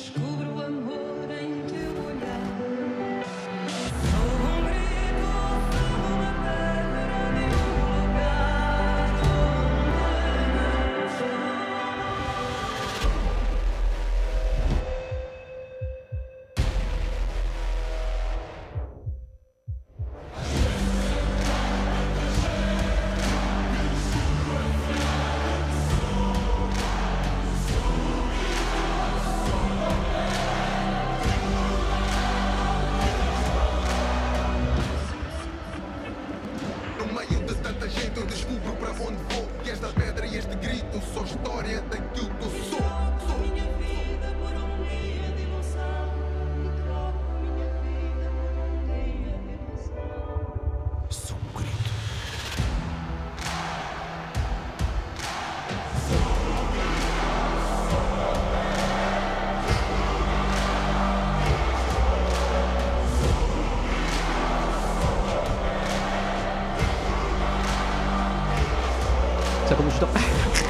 descubro Ça commence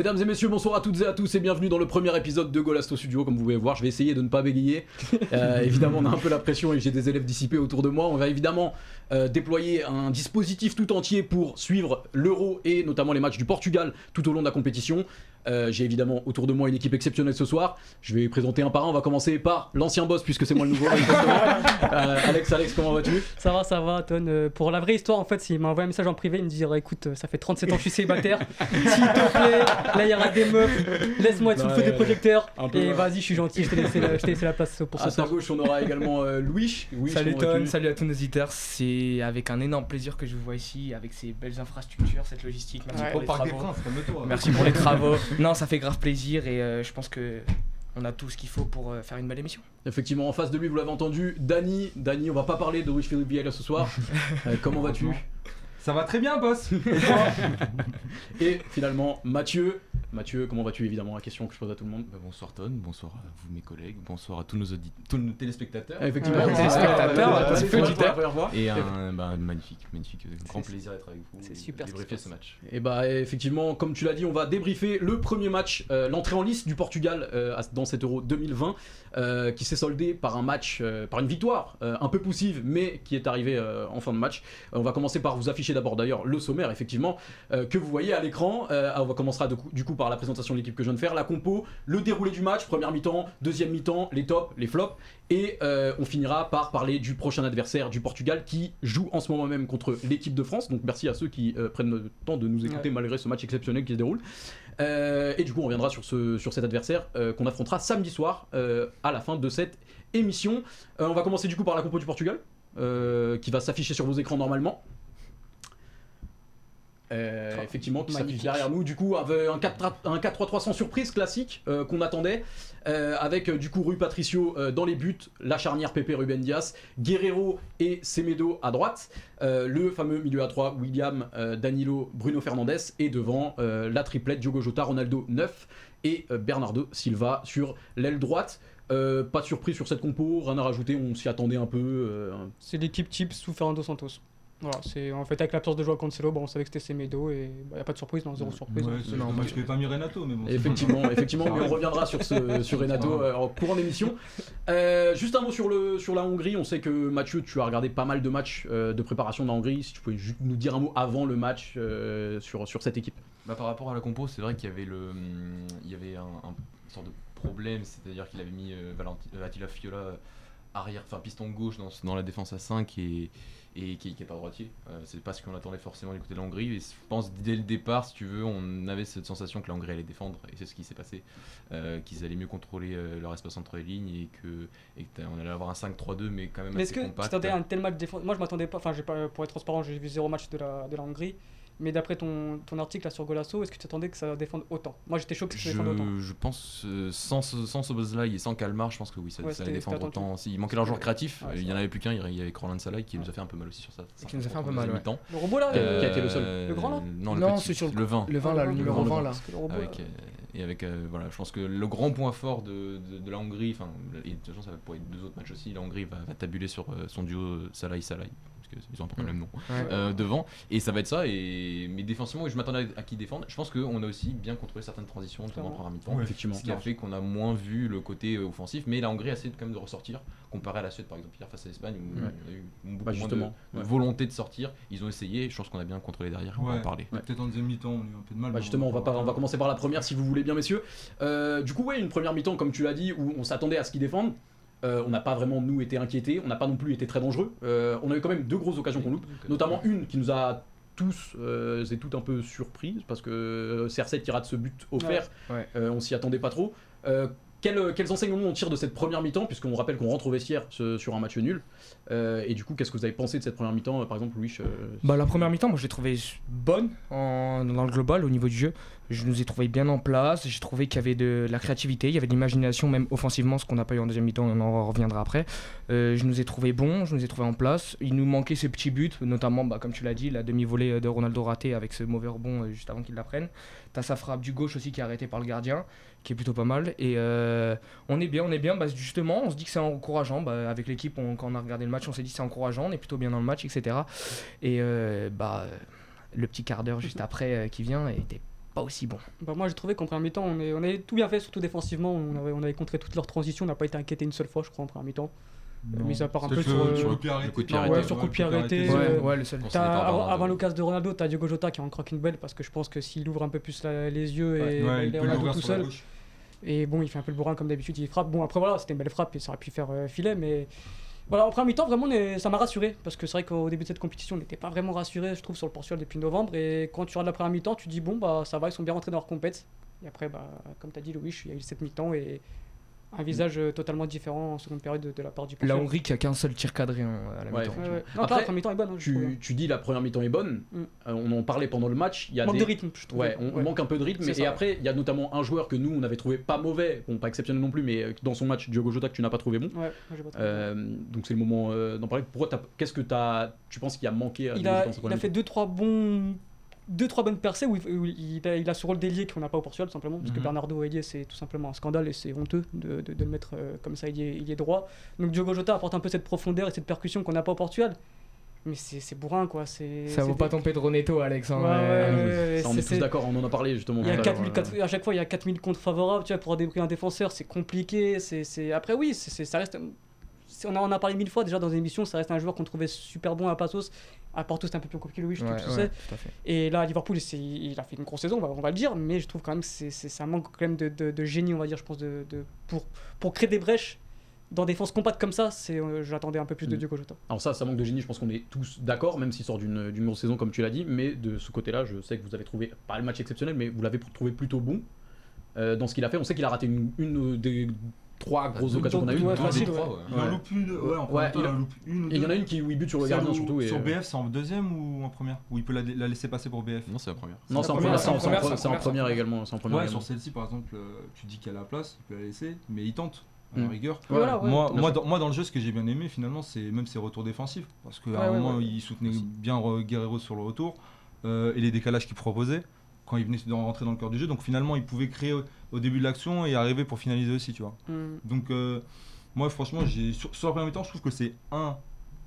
Mesdames et messieurs, bonsoir à toutes et à tous et bienvenue dans le premier épisode de Golasto Studio. Comme vous pouvez voir, je vais essayer de ne pas bégayer. Euh, évidemment, on a un peu la pression et j'ai des élèves dissipés autour de moi. On va évidemment euh, déployer un dispositif tout entier pour suivre l'Euro et notamment les matchs du Portugal tout au long de la compétition. Euh, j'ai évidemment autour de moi une équipe exceptionnelle ce soir. Je vais présenter un par un. On va commencer par l'ancien boss puisque c'est moi le nouveau. Euh, Alex, Alex, comment vas-tu? Ça va, ça va, Ton. Euh, pour la vraie histoire, en fait, il m'a envoyé un message en privé, il me dit écoute, ça fait 37 ans que je suis célibatère, s'il te plaît, là il y aura des meufs, laisse-moi être sous le feu des projecteurs, peu, et ouais. vas-y, je suis gentil, je t'ai laissé, la- laissé place pour ce À ta soir. gauche, on aura également euh, Louis. Louis, Salut Ton, salut à tous nos auditeurs. C'est avec un énorme plaisir que je vous vois ici, avec ces belles infrastructures, cette logistique. Merci Ouais. pour les travaux. Princes. Merci pour les travaux. Non, ça fait grave plaisir et euh, je pense que on a tout ce qu'il faut pour euh, faire une belle émission. Effectivement, en face de lui, vous l'avez entendu, Dany. Dany, on va pas parler de Louis Philippe ce soir. Euh, comment vas-tu? Ça va très bien, boss. Et finalement, Mathieu. Mathieu, comment vas-tu Évidemment, la question que je pose à tout le monde. Bah, bonsoir Ton, bonsoir à vous mes collègues, bonsoir à tous nos, audit- tous nos téléspectateurs. Effectivement, Ouais, téléspectateurs, ouais, ouais, tous ouais, les ouais, ouais, ouais. Et un bah, magnifique, magnifique, euh, grand C'est- plaisir d'être avec vous. c'est et super de ce qui débriefer se ce passe. match. Et bah effectivement, comme tu l'as dit, on va débriefer le premier match, euh, l'entrée en liste du Portugal euh, à- dans cet Euro 2020, euh, qui s'est soldé par un match, euh, par une victoire euh, un peu poussive, mais qui est arrivée euh, en fin de match. Euh, on va commencer par vous afficher d'abord d'ailleurs le sommaire, effectivement, euh, que vous voyez à l'écran. Euh, on va commencera de du coup par la présentation de l'équipe que je viens de faire, la compo, le déroulé du match, première mi-temps, deuxième mi-temps, les tops, les flops, et euh, on finira par parler du prochain adversaire du Portugal qui joue en ce moment même contre l'équipe de France. Donc merci à ceux qui prennent le temps de nous écouter malgré ce match exceptionnel qui se déroule. Et du coup, on reviendra sur, ce, sur cet adversaire qu'on affrontera samedi soir à la fin de cette émission. On va commencer du coup par la compo du Portugal euh, qui va s'afficher sur vos écrans normalement. Euh, effectivement, qui s'affiche derrière nous. Du coup, avec un 4 un 4-3-3 sans surprise classique euh, qu'on attendait, euh, avec du coup Rui Patricio euh, dans les buts, la charnière Pepe Ruben Diaz, Guerrero et Semedo à droite, euh, le fameux milieu à 3 William, euh, Danilo, Bruno Fernandes et devant euh, la triplette Diogo Jota, Ronaldo 9 et euh, Bernardo Silva sur l'aile droite. Euh, pas de surprise sur cette compo, rien à rajouter, on s'y attendait un peu. euh, C'est l'équipe type sous Fernando Santos. Voilà, c'est en fait avec l'absence de joueur Cancelo, bon, on savait que c'était Semedo et il n'y a pas de surprise, non, zéro surprise. Ouais, hein. Non, moi je fais pas mis Renato, mais bon. Effectivement, effectivement, mais on reviendra sur, ce, sur Renato euh, en courant d'émission. Euh, juste un mot sur, le, sur la Hongrie. On sait que Mathieu, tu as regardé pas mal de matchs euh, de préparation de la Hongrie. Si tu pouvais juste nous dire un mot avant le match euh, sur, sur cette équipe. Bah, par rapport à la compo, c'est vrai qu'il y avait, le, il y avait un, un sorte de problème, c'est-à-dire qu'il avait mis euh, Valenti- Attila Fiola arrière, enfin piston gauche dans, dans la défense à 5 et, et qui n'est pas droitier. Euh, c'est pas ce qu'on attendait forcément du côté de la Hongrie. Et je pense dès le départ, si tu veux, on avait cette sensation que la Hongrie allait défendre et c'est ce qui s'est passé. Euh, qu'ils allaient mieux contrôler euh, leur espace entre les lignes et que et que t'as- on allait avoir un 5-3-2 mais quand même Mais est-ce que tu t'attendais à un tel match défense? Moi je m'attendais pas, enfin pour être transparent, j'ai vu zéro match de la, de la Hongrie. Mais d'après ton, ton article là sur Golasso, est-ce que tu attendais que ça défende autant? Moi j'étais choqué que ça défende autant. Je, pense, euh, sans, ce- sans Soboslai et sans Kalmar, je pense que oui, ça, Ouais, ça allait défendre autant. Si, il manquait leur joueur créatif, Ouais, il c'est y en avait plus qu'un, il y avait Corlan Salah qui nous a fait un peu mal aussi sur ça. Qui nous a fait un peu mal, ouais. Le robot là Euh, qui a été le seul. Le grand, là Non, le Non, c'est sur le- le 20. Le 20 là, le numéro grand, le 20 là. Euh, et avec, euh, voilà, je pense que le grand point fort de, de, de la Hongrie, enfin, et de toute façon, ça va pour les deux autres matchs aussi, la Hongrie va, va tabuler sur euh, son duo Salah-Salah, qu'ils ont un peu le même nom, Ouais. euh, devant, et ça va être ça. Et, mais défensivement, je m'attendais à, qu'ils défendent. Je pense qu'on a aussi bien contrôlé certaines transitions notamment en première mi-temps. Ouais, Effectivement. Ce qui a fait qu'on a moins vu le côté euh, offensif, mais la Hongrie a essayé quand même de ressortir, comparé à la Suède par exemple hier face à l'Espagne, où Ouais. il y a eu beaucoup Bah, moins de, volonté de sortir. Ils ont essayé, je pense qu'on a bien contrôlé derrière, on va en parler. Ouais. Peut-être en deuxième mi-temps, on a eu un peu de mal. Bah justement, on va, pas, on va pas- commencer par la première si vous voulez bien, messieurs. Euh, du coup, ouais, une première mi-temps, comme tu l'as dit, où on s'attendait à ce qu'ils défendent. Euh, on n'a pas vraiment, nous, été inquiétés. On n'a pas non plus été très dangereux. Euh, on a eu quand même deux grosses occasions qu'on loupe. Notamment une qui nous a tous euh, et toutes un peu surprise parce que euh, CR7 qui rate ce but offert, Ouais. Ouais. euh, on s'y attendait pas trop. Euh, quels, quels enseignements on tire de cette première mi-temps puisqu'on rappelle qu'on rentre au vestiaire ce- sur un match nul Euh, et du coup qu'est-ce que vous avez pensé de cette première mi-temps par exemple Louis euh, Bah, la première mi-temps, moi je l'ai trouvée bonne en- dans le global au niveau du jeu. Je nous ai trouvé bien en place. J'ai trouvé qu'il y avait de la créativité, il y avait de l'imagination, même offensivement, ce qu'on n'a pas eu en deuxième mi-temps, on en reviendra après. Euh, je nous ai trouvé bons, je nous ai trouvé en place. Il nous manquait ces petits buts, notamment, bah, comme tu l'as dit, la demi-volée de Ronaldo raté avec ce mauvais rebond euh, juste avant qu'il la prenne. T'as sa frappe du gauche aussi qui est arrêtée par le gardien, qui est plutôt pas mal. Et euh, on est bien, on est bien. Bah, justement, on se dit que c'est encourageant. Bah, avec l'équipe, quand on a regardé le match, on s'est dit c'est encourageant, on est plutôt bien dans le match, etc. Et euh, bah, euh, le petit quart d'heure juste après euh, qui vient était pas aussi bon. Bah, moi j'ai trouvé qu'en première mi-temps on, est, on avait tout bien fait, surtout défensivement. On avait, on avait contré toutes leurs transitions, on n'a pas été inquiété une seule fois, je crois, en première mi-temps. Mis à part un peu sur, le- sur le coup de pied arrêté. le coup de pied Non, arrêté. ouais, sur coup de pied arrêté, euh, ouais, le seul. Est pas avant, l'occasion de Ronaldo, t'as Diogo Jota qui en croque une belle parce que je pense que s'il ouvre un peu plus la- les yeux et, Ouais, et il peut Ronaldo tout seul. Et bon, il fait un peu le bourrin comme d'habitude, il frappe. Bon, après voilà, c'était une belle frappe et ça aurait pu faire euh, filet, mais voilà, en première mi-temps, vraiment, ça m'a rassuré parce que c'est vrai qu'au début de cette compétition, on n'était pas vraiment rassuré, je trouve, sur le Portugal depuis novembre. Et quand tu regardes la première mi-temps, tu dis, bon, bah ça va, ils sont bien rentrés dans leur compète. Et après, bah, comme tu as dit, Louis, il y a eu cette mi-temps et un visage euh, totalement différent en seconde période de, de la part du La. Hongrie qui a qu'un seul tir cadré hein, à la Ouais, mi-temps. Ouais, ouais. Non, Après, la première mi-temps est bonne, hein, je trouve. tu, tu dis la première mi-temps est bonne, Mm. Euh, on en parlait pendant le match, il y a Manque des... de rythme, je trouve. Ouais, on, manque un peu de rythme. C'est Et ça, ouais. après, il y a notamment un joueur que nous, on avait trouvé pas mauvais, bon, pas exceptionnel non plus, mais euh, dans son match, Diogo Jota, que tu n'as pas trouvé bon. Ouais, moi, j'ai pas trouvé. Euh, donc c'est le moment euh, d'en parler. Pourquoi t'as- Qu'est-ce que as, tu penses qu'il a manqué à il Diogo a, Jota dans sa il a première fait deux trois bons deux trois bonnes percées où il, où il a, il a ce rôle d'ailier qu'on n'a pas au Portugal tout simplement parce que Mhm. Bernardo ailier c'est tout simplement un scandale et c'est honteux de, de- de le mettre euh, comme ça il est, il est droit donc Diogo Jota apporte un peu cette profondeur et cette percussion qu'on n'a pas au Portugal mais c'est c'est bourrin quoi c'est Ça vaut pas ton Pedro Neto, Alex. hein, Ouais, ouais, ouais, ouais, Ça, on est c'est- tous d'accord, on en a parlé justement. il y a à 4000 l'heure, quatre- à chaque fois il y a 4000 contre favorables tu vois pour débrouiller un défenseur c'est compliqué c'est c'est- après oui ça reste on en a, on a parlé mille fois déjà dans une émission ça reste un joueur qu'on trouvait super bon à Passos à Porto c'était un peu plus compliqué Louis je ouais, trouve tu ouais, sais tout fait. et là, à Liverpool, c'est- il a fait une grosse saison, on va, on va le dire, mais je trouve quand même que c'est, c'est- ça manque quand même de, de- de génie, on va dire, je pense, de, de- pour, pour créer des brèches dans des défense compacte comme ça. C'est, euh, j'attendais un peu plus de Mm. Diogo Jota. Alors ça, ça manque de génie, je pense qu'on est tous d'accord, même s'il sort d'une d'une grosse saison comme tu l'as dit, mais de ce côté-là, je sais que vous avez trouvé, pas le match exceptionnel, mais vous l'avez trouvé plutôt bon euh, dans ce qu'il a fait. On sait qu'il a raté une, une des trois grosses deux- occasions qu'on a eues. ouais, facile. Il en loupe une, ouais, en Ouais, il en loupe une ou Et il y en a une qui où il bute sur le gardien surtout. Et, Sur BF, c'est en deuxième ou en première? Où il peut la, la laisser passer pour BF Non, c'est la première. Non, c'est en première, c'est en- en en première, en en également. c'est en première Ouais, également. sur celle-ci, par exemple, euh, tu dis qu'il a la place, il peut la laisser, mais il tente, à Mm. rigueur. Voilà, ouais, moi, moi, dans, moi, dans le jeu, ce que j'ai bien aimé, finalement, c'est même ses retours défensifs. Parce qu'à Ouais, un ouais, moment, ouais. il soutenait bien euh, Guerrero sur le retour euh, et les décalages qu'il proposait quand il venait de rentrer dans le cœur du jeu. Donc finalement, il pouvait créer au, au début de l'action et arriver pour finaliser aussi, tu vois. Mm. Donc, euh, moi, franchement, j'ai sur, sur la première mi-temps, je trouve que c'est un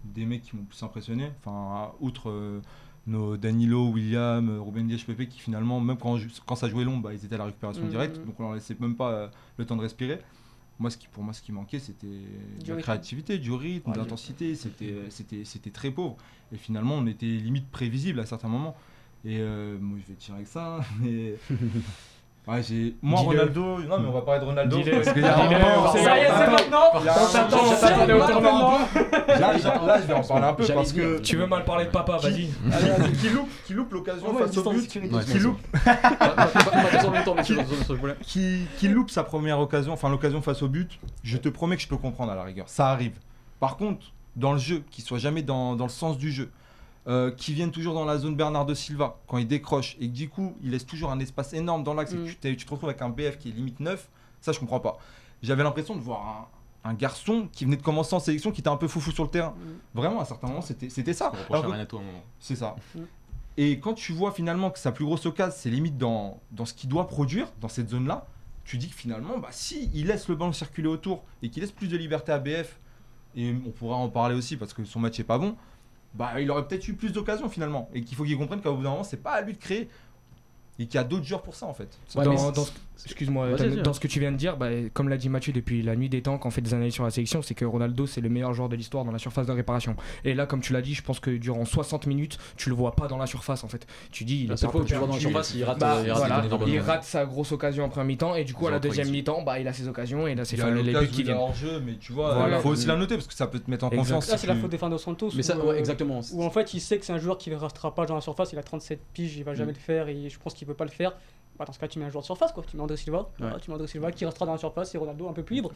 des mecs qui m'ont le plus impressionné. Enfin, outre euh, nos Danilo, William, euh, Ruben Dias, Pepe, qui finalement, même quand, ça jouait long, bah, ils étaient à la récupération Mhm. directe. Donc, on leur laissait même pas euh, le temps de respirer. Moi, ce qui, pour moi, ce qui manquait, c'était de la rythme. créativité, du rythme, Ouais, de l'intensité. C'était, c'était, c'était très pauvre. Et finalement, on était limite prévisible à certains moments. Et euh, moi, je vais tirer avec ça, hein, mais. Ouais, j'ai... Moi, Dis-le. Ronaldo. Non, mais on va parler de Ronaldo. Dis-le. Parce qu'il y a un moment- Ça y est, c'est maintenant On s'attend, on J'allais s'attendait au tournant. Là, je- là, je vais en parler un peu parce que. Tu veux mal parler de papa, vas-y. Allez, allez, qui loupe, qui loupe l'occasion face au but, qui loupe, qui, qui loupe sa première occasion, enfin l'occasion face au but, je te promets que je peux comprendre à la rigueur. Ça arrive. Par contre, dans le jeu, qu'il soit jamais dans, dans le sens du jeu, euh, qui viennent toujours dans la zone Bernardo Silva quand il décroche et que du coup il laisse toujours un espace énorme dans l'axe et Mm. que tu, tu te retrouves avec un BF qui est limite 9, ça je comprends pas. J'avais l'impression de voir un, un garçon qui venait de commencer en sélection qui était un peu foufou sur le terrain. Mm. Vraiment, à certains moments, c'était c'était ça. Un moment. c'est ça. Mm. Et quand tu vois finalement que sa plus grosse occasion, c'est limite dans, dans ce qu'il doit produire, dans cette zone-là, tu dis que finalement, bah, si il laisse le ballon circuler autour et qu'il laisse plus de liberté à BF, et on pourra en parler aussi parce que son match est pas bon, bah, il aurait peut-être eu plus d'occasions finalement. Et qu'il faut qu'il comprenne qu'à bout d'un moment, c'est pas à lui de créer. Et qu'il y a d'autres joueurs pour ça en fait. Ouais, dans, dans ce- Excuse-moi, dans- ce que tu viens de dire, bah, comme l'a dit Mathieu depuis la nuit des temps, quand on fait des analyses sur la sélection, c'est que Ronaldo c'est le meilleur joueur de l'histoire dans la surface de réparation. Et là, comme tu l'as dit, je pense que durant 60 minutes, tu le vois pas dans la surface en fait. Tu dis, il est que tu le vois dans la surface, il rate, Bah, il rate voilà, il sa grosse occasion en première mi-temps et du coup à la deuxième mi-temps bah, il a ses occasions et là c'est Il a les buts qui il a viennent. hors-jeu, mais tu vois, Voilà. il faut aussi la noter parce que ça peut te mettre en confiance. Là, c'est la faute des Fernando Santos. Mais ça, euh, exactement. Où en fait, il sait que c'est un joueur qui ne restera pas dans la surface. Il a 37 piges, il va jamais Mm. le faire et je pense qu'il pas le faire. Bah, dans ce cas, tu mets un joueur de surface, quoi. Tu mets André Silva, voilà, tu mets André Silva qui restera dans la surface et Ronaldo un peu plus libre.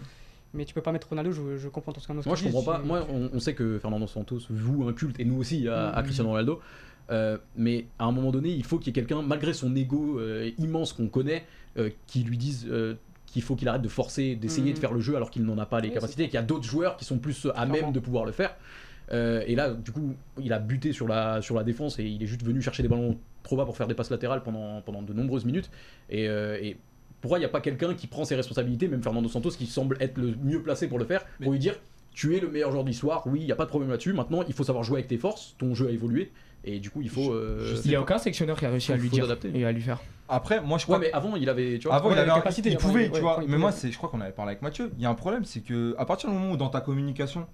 Mais tu peux pas mettre Ronaldo, je, je comprends tout ce qu'on Moi, je comprends pas. Moi, on, on sait que Fernando Santos voue un culte, et nous aussi, à, à Mhm. Cristiano Ronaldo. Euh, mais à un moment donné, il faut qu'il y ait quelqu'un, malgré son ego euh, immense qu'on connaît, euh, qui lui dise qu'il faut qu'il arrête de forcer, d'essayer de faire le jeu alors qu'il n'en a pas les Oui, capacités, et qu'il y a d'autres joueurs qui sont plus à même de pouvoir le faire. Euh, et là, du coup, il a buté sur la, sur la défense et il est juste venu chercher des ballons trop bas pour faire des passes latérales pendant, pendant de nombreuses minutes. Et, euh, et pourquoi il n'y a pas quelqu'un qui prend ses responsabilités, même Fernando Santos, qui semble être le mieux placé pour le faire, pour lui dire tu es le meilleur joueur de l'histoire, oui, il n'y a pas de problème là-dessus. Maintenant, il faut savoir jouer avec tes forces, ton jeu a évolué, et du coup, il faut. euh, Il y a aucun sélectionneur qui a réussi à lui dire adapter. et à lui faire. Après, moi je crois Ouais, mais avant, il avait. Tu vois, Avant, il avait la capacité, il pouvait, tu vois. Mais moi, c'est, je crois qu'on avait parlé avec Mathieu. Il y a un problème, c'est que à partir du moment où dans ta communication,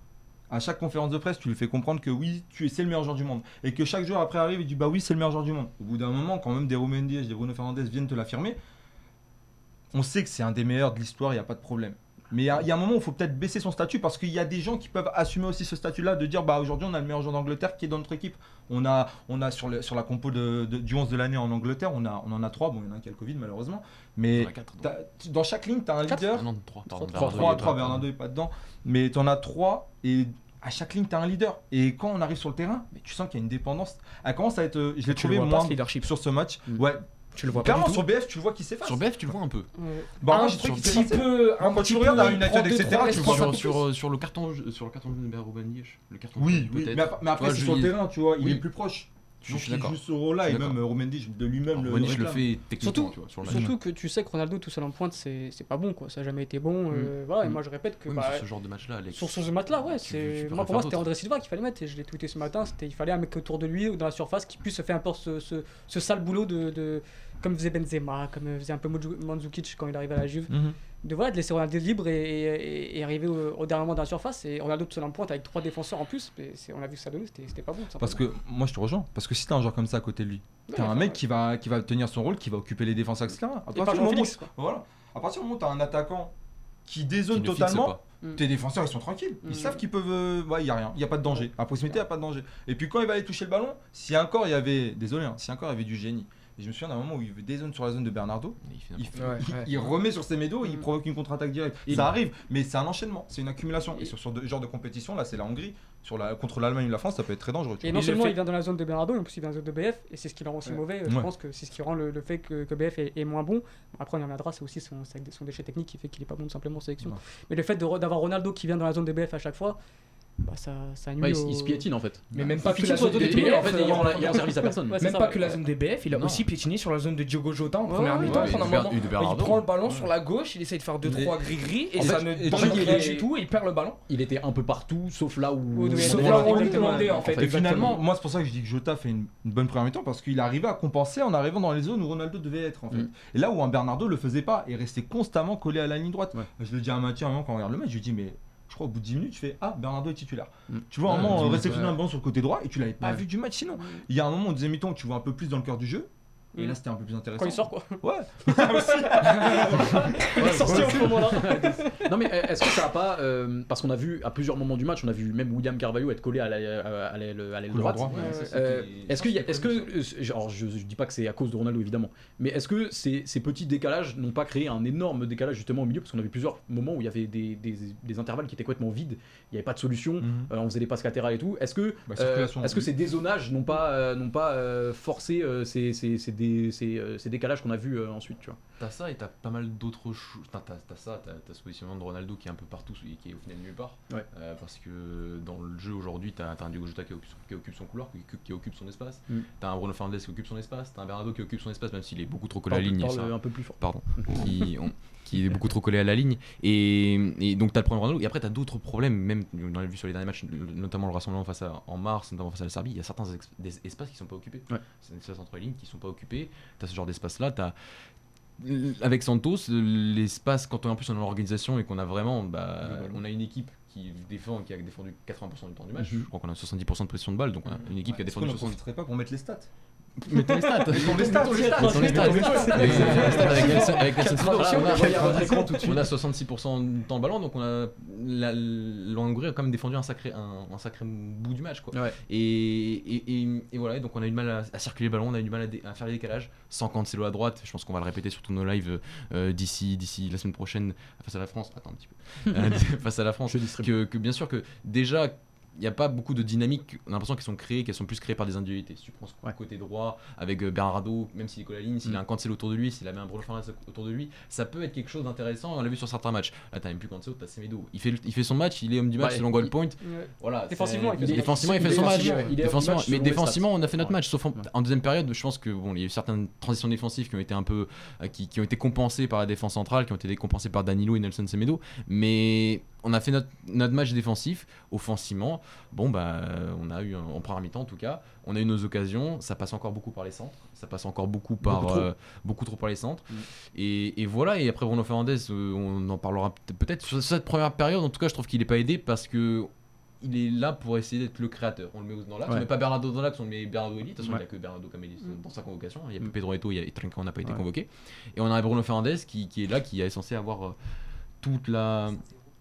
à chaque conférence de presse, tu lui fais comprendre que oui, tu es c'est le meilleur joueur du monde, et que chaque joueur après arrive et dit bah oui, c'est le meilleur joueur du monde. Au bout d'un moment, quand même des Romain Diaz, des Bruno Fernandes viennent te l'affirmer, on sait que c'est un des meilleurs de l'histoire, il n'y a pas de problème. Mais il y, a- il y a un moment où il faut peut-être baisser son statut parce qu'il y a des gens qui peuvent assumer aussi ce statut-là de dire bah aujourd'hui on a le meilleur joueur d'Angleterre qui est dans notre équipe. On a, on a sur, le- sur la compo de, de- du 11 de l'année en Angleterre, on, a, on en a trois. Bon, il y en a un qui a le Covid malheureusement. Mais quatre, dans chaque ligne, tu as un leader. Ah non, 3. Trois, 3, 3, 3, Bernardo est pas dedans. Mais tu en as 3 et à chaque ligne, tu as un leader. Et quand on arrive sur le terrain, mais tu sens qu'il y a une dépendance. Elle commence à être. euh, Je l'ai le trouvé vois moins leadership. sur ce match. Mm. Ouais, Tu le vois pas clairement sur BF, tu le vois qui s'efface. Sur BF, tu le vois un peu. Ouais. Bah, moi, un j'ai trouvé qu'il petit peu, un Quand petit tu regardes peu, à United, etc., trois tu le vois Sur, sur, sur le carton, sur le carton jaune de Ruben Dias, le carton Oui, oui. peut-être. Mais, ap- mais après, c'est sur le il- terrain, tu vois. Il oui. est plus proche. Je Donc, suis il d'accord. joue ce rôle-là et même Romendy de lui-même le. Fait techniquement, Surtout, tu vois, sur le match. surtout que tu sais que Ronaldo tout seul en pointe, c'est c'est pas bon, quoi. Ça a jamais été bon. euh, voilà, et Mm. moi je répète que Oui, mais bah, sur ce genre de match-là, Alex. sur ce match-là, ouais, c'est moi pour moi c'était. André Silva qu'il fallait mettre. Et je l'ai tweeté ce matin. C'était il fallait un mec autour de lui ou dans la surface qui puisse faire un peu ce, ce, ce sale boulot de, de comme faisait Benzema, comme faisait un peu Mandzu- Mandzukic quand il arrivait à la Juve. Mhm. De voilà de laisser Ronaldo libre et, et- et arriver au, au dernier moment dans la surface et Ronaldo tout seul en pointe avec trois défenseurs en plus on a vu que ça donnait c'était c'était pas bon Parce que moi je te rejoins. Parce que si t'as un joueur comme ça à côté de lui, Ouais, t'as un mec ouais. qui va, qui va tenir son rôle, qui va occuper les défenses, etc. À partir du moment où-. Voilà. À partir du moment où t'as un attaquant qui dézone totalement. Mm. tes défenseurs ils sont tranquilles. Ils Mm. savent qu'ils peuvent. euh, Ouais, il y a rien. Il y a pas de danger. À proximité, il y a pas de danger. Et puis quand il va aller toucher le ballon, si encore il y avait. Désolé, hein, si encore il y avait du génie. Et je me souviens d'un moment où il dézone sur la zone de Bernardo. Il fait Il, n'importe Ouais, il- ouais. il remet sur ses médos et il Mm. provoque une contre-attaque directe. Il- Ça arrive, mais c'est un enchaînement, c'est une accumulation. Et Et- sur ce genre de compétition, là, c'est la Hongrie. Sur la, contre l'Allemagne ou la France, ça peut être très dangereux. Et non seulement fait. il vient dans la zone de Bernardo, mais en plus il vient dans la zone de BF, et c'est ce qui le rend aussi Ouais. mauvais. Je Ouais. pense que c'est ce qui rend le, le fait que, que BF est, est moins bon. Après, on y reviendra, c'est aussi son, son déchet technique qui fait qu'il est pas bon tout simplement en sélection. Ouais. Mais le fait de d'avoir Ronaldo qui vient dans la zone de BF à chaque fois, bah, ça, ça nuit. Ouais, il, au- il se piétine en fait. Mais même pas que la zone la de zone de Et en BF, fait, il rend, la- il rend service à personne. Ouais, c'est Même ça, pas ouais. que la zone des BF, il a Non. aussi piétiné sur la zone de Diogo Jota en première ouais, mi-temps Il Bernardo. prend le ballon sur la gauche, il essaye de faire 2-3 Mais- gris-gris et En ça fait, ne donne est- du tout et il perd le ballon. Il était un peu partout, sauf là où. On lui demandait en fait. Et finalement, moi, c'est pour ça que je dis que Jota fait une, bonne première mi-temps parce qu'il arrivait à compenser en arrivant dans les zones où Ronaldo devait être en fait. Mm. Et là où un Bernardo le faisait pas et restait constamment collé à la ligne droite. Je le dis à Mathieu à un moment quand on regarde le match, je lui dis mais je crois au bout de 10 minutes, je fais ah Bernardo est titulaire. Mm. Tu vois, à un moment réceptionner un ballon sur le côté droit et tu l'avais pas Ouais. vu du match sinon. Il y a un moment au deuxième mi-temps où tu vois un peu plus dans le cœur du jeu. Et Mm. là, c'était un peu plus intéressant. Quand il sort, quoi. Ouais. Il est sorti à ce moment-là. Non mais euh, est-ce que ça a pas euh, parce qu'on a vu à plusieurs moments du match, on a vu même William Carvalho être collé à la- à l'aile à l'aile Couloir droite. droit. Ouais, ça, ouais. c'était- Euh, est-ce que, y a- c'était est-ce que, euh, genre, je, je dis pas que c'est à cause de Ronaldo évidemment, mais est-ce que ces, ces petits décalages n'ont pas créé un énorme décalage justement au milieu? Parce qu'on a vu plusieurs moments où il y avait des, des- des intervalles qui étaient complètement vides, il n'y avait pas de solution, Mhm. euh, on faisait des passes latérales et tout. Est-ce que, Bah, euh, circulation est-ce que ces dézonages n'ont pas, euh, n'ont pas euh, forcé euh, ces, ces, ces, dé- ces, euh, ces décalages qu'on a vus euh, ensuite, tu vois T'as ça et t'as pas mal d'autres choses. T'as, t'as- ça, t'as, t'as ce positionnement de Ronaldo qui est un peu partout et qui est au final nulle part. Ouais. Euh, parce que dans le jeu aujourd'hui, t'as, t'as un Diogo Jota qui occupe, qui occupe son couloir, qui, occupe- qui occupe son espace. Mm. T'as un Bruno Fernandes qui occupe son espace. T'as un Bernardo qui occupe son espace, même s'il est beaucoup trop collé à la ligne. ça- un peu plus fort. pardon, qui, on- qui est beaucoup trop collé à la ligne. Et, et donc, tu as le problème Ronaldo. Et après, tu as d'autres problèmes, même on l'a vu sur les derniers matchs, notamment le rassemblement face à, en mars, notamment face à la Serbie. Il y a certains des espaces qui sont pas occupés. Ouais. C'est des espaces entre les lignes qui sont pas occupés. Tu as ce genre d'espace-là. Tu avec Santos, l'espace, quand on, en plus est en organisation et qu'on a vraiment, bah, on a une équipe qui défend, qui a défendu 80% du temps du match. Mhm. Je crois qu'on a 70% de possession de balle, donc on a une équipe qui a Est-ce qu'on défendu 60. profiterait pas pour mettre les stats? Mettons les stats. Mettons stats. Mettons stats. Avec Nelson- on a- on va y avoir un écran tout de suite. on a 66% du temps ballon, donc on a la, la Hongrie a quand même défendu un sacré, un, sacré bout du match. Quoi. Et, et, et- et voilà, donc on a eu du mal à, circuler le ballon, on a eu du mal à, faire les décalages, sans Cancelo à droite. Je pense qu'on va le répéter sur tous nos lives euh, d'ici d'ici la semaine prochaine face à la France. Attends un petit peu. Euh, face à la France. Que bien sûr que déjà il n'y a pas beaucoup de dynamiques, on a l'impression qu'elles sont créées, qu'elles sont plus créées par des individualités. Si tu prends ce Ouais. côté droit avec euh, Bernardo, même s'il est collé à la ligne, s'il Mm. a un Cancelo autour de lui, s'il a même un Bruno Fernandes autour de lui, ça peut être quelque chose d'intéressant. On l'a vu sur certains matchs. Là, t'as même plus Cancelo, t'as Semedo. Il fait, il fait son match, il est homme du match Ouais, selon Goal Point. Voilà, Défensivement, il fait son match. défensivement, il fait son match. Défensivement, mais défensivement, on a fait notre Ouais. match. Sauf en, en deuxième période, je pense que bon, il y a eu certaines transitions défensives qui ont été un peu, euh, qui, qui ont été compensées par la défense centrale, qui ont été compensées par Danilo et Nelson Semedo. Mais on a fait notre, notre match défensif, offensivement. Bon, bah, on a eu, un- en première mi-temps en tout cas, on a eu nos occasions. Ça passe encore beaucoup par les centres. Ça passe encore beaucoup par Beaucoup trop. euh, beaucoup trop par les centres. Mm. Et, et voilà. Et après Bruno Fernandes, euh, on en parlera peut- peut-être sur cette première période. En tout cas, je trouve qu'il n'est pas aidé parce que il est là pour essayer d'être le créateur. On le met dans l'axe. Ouais. On met pas Bernardo dans l'axe, on met Bernardo Elite. De toute façon, Ouais. il n'y a que Bernardo comme Elite Mm. dans sa convocation. Il y a Mm. Pedro Eto, il y a et Trinca, on n'a pas été Ouais. convoqué. Et on a Bruno Fernandes qui, qui est là, qui est censé avoir euh, toute la.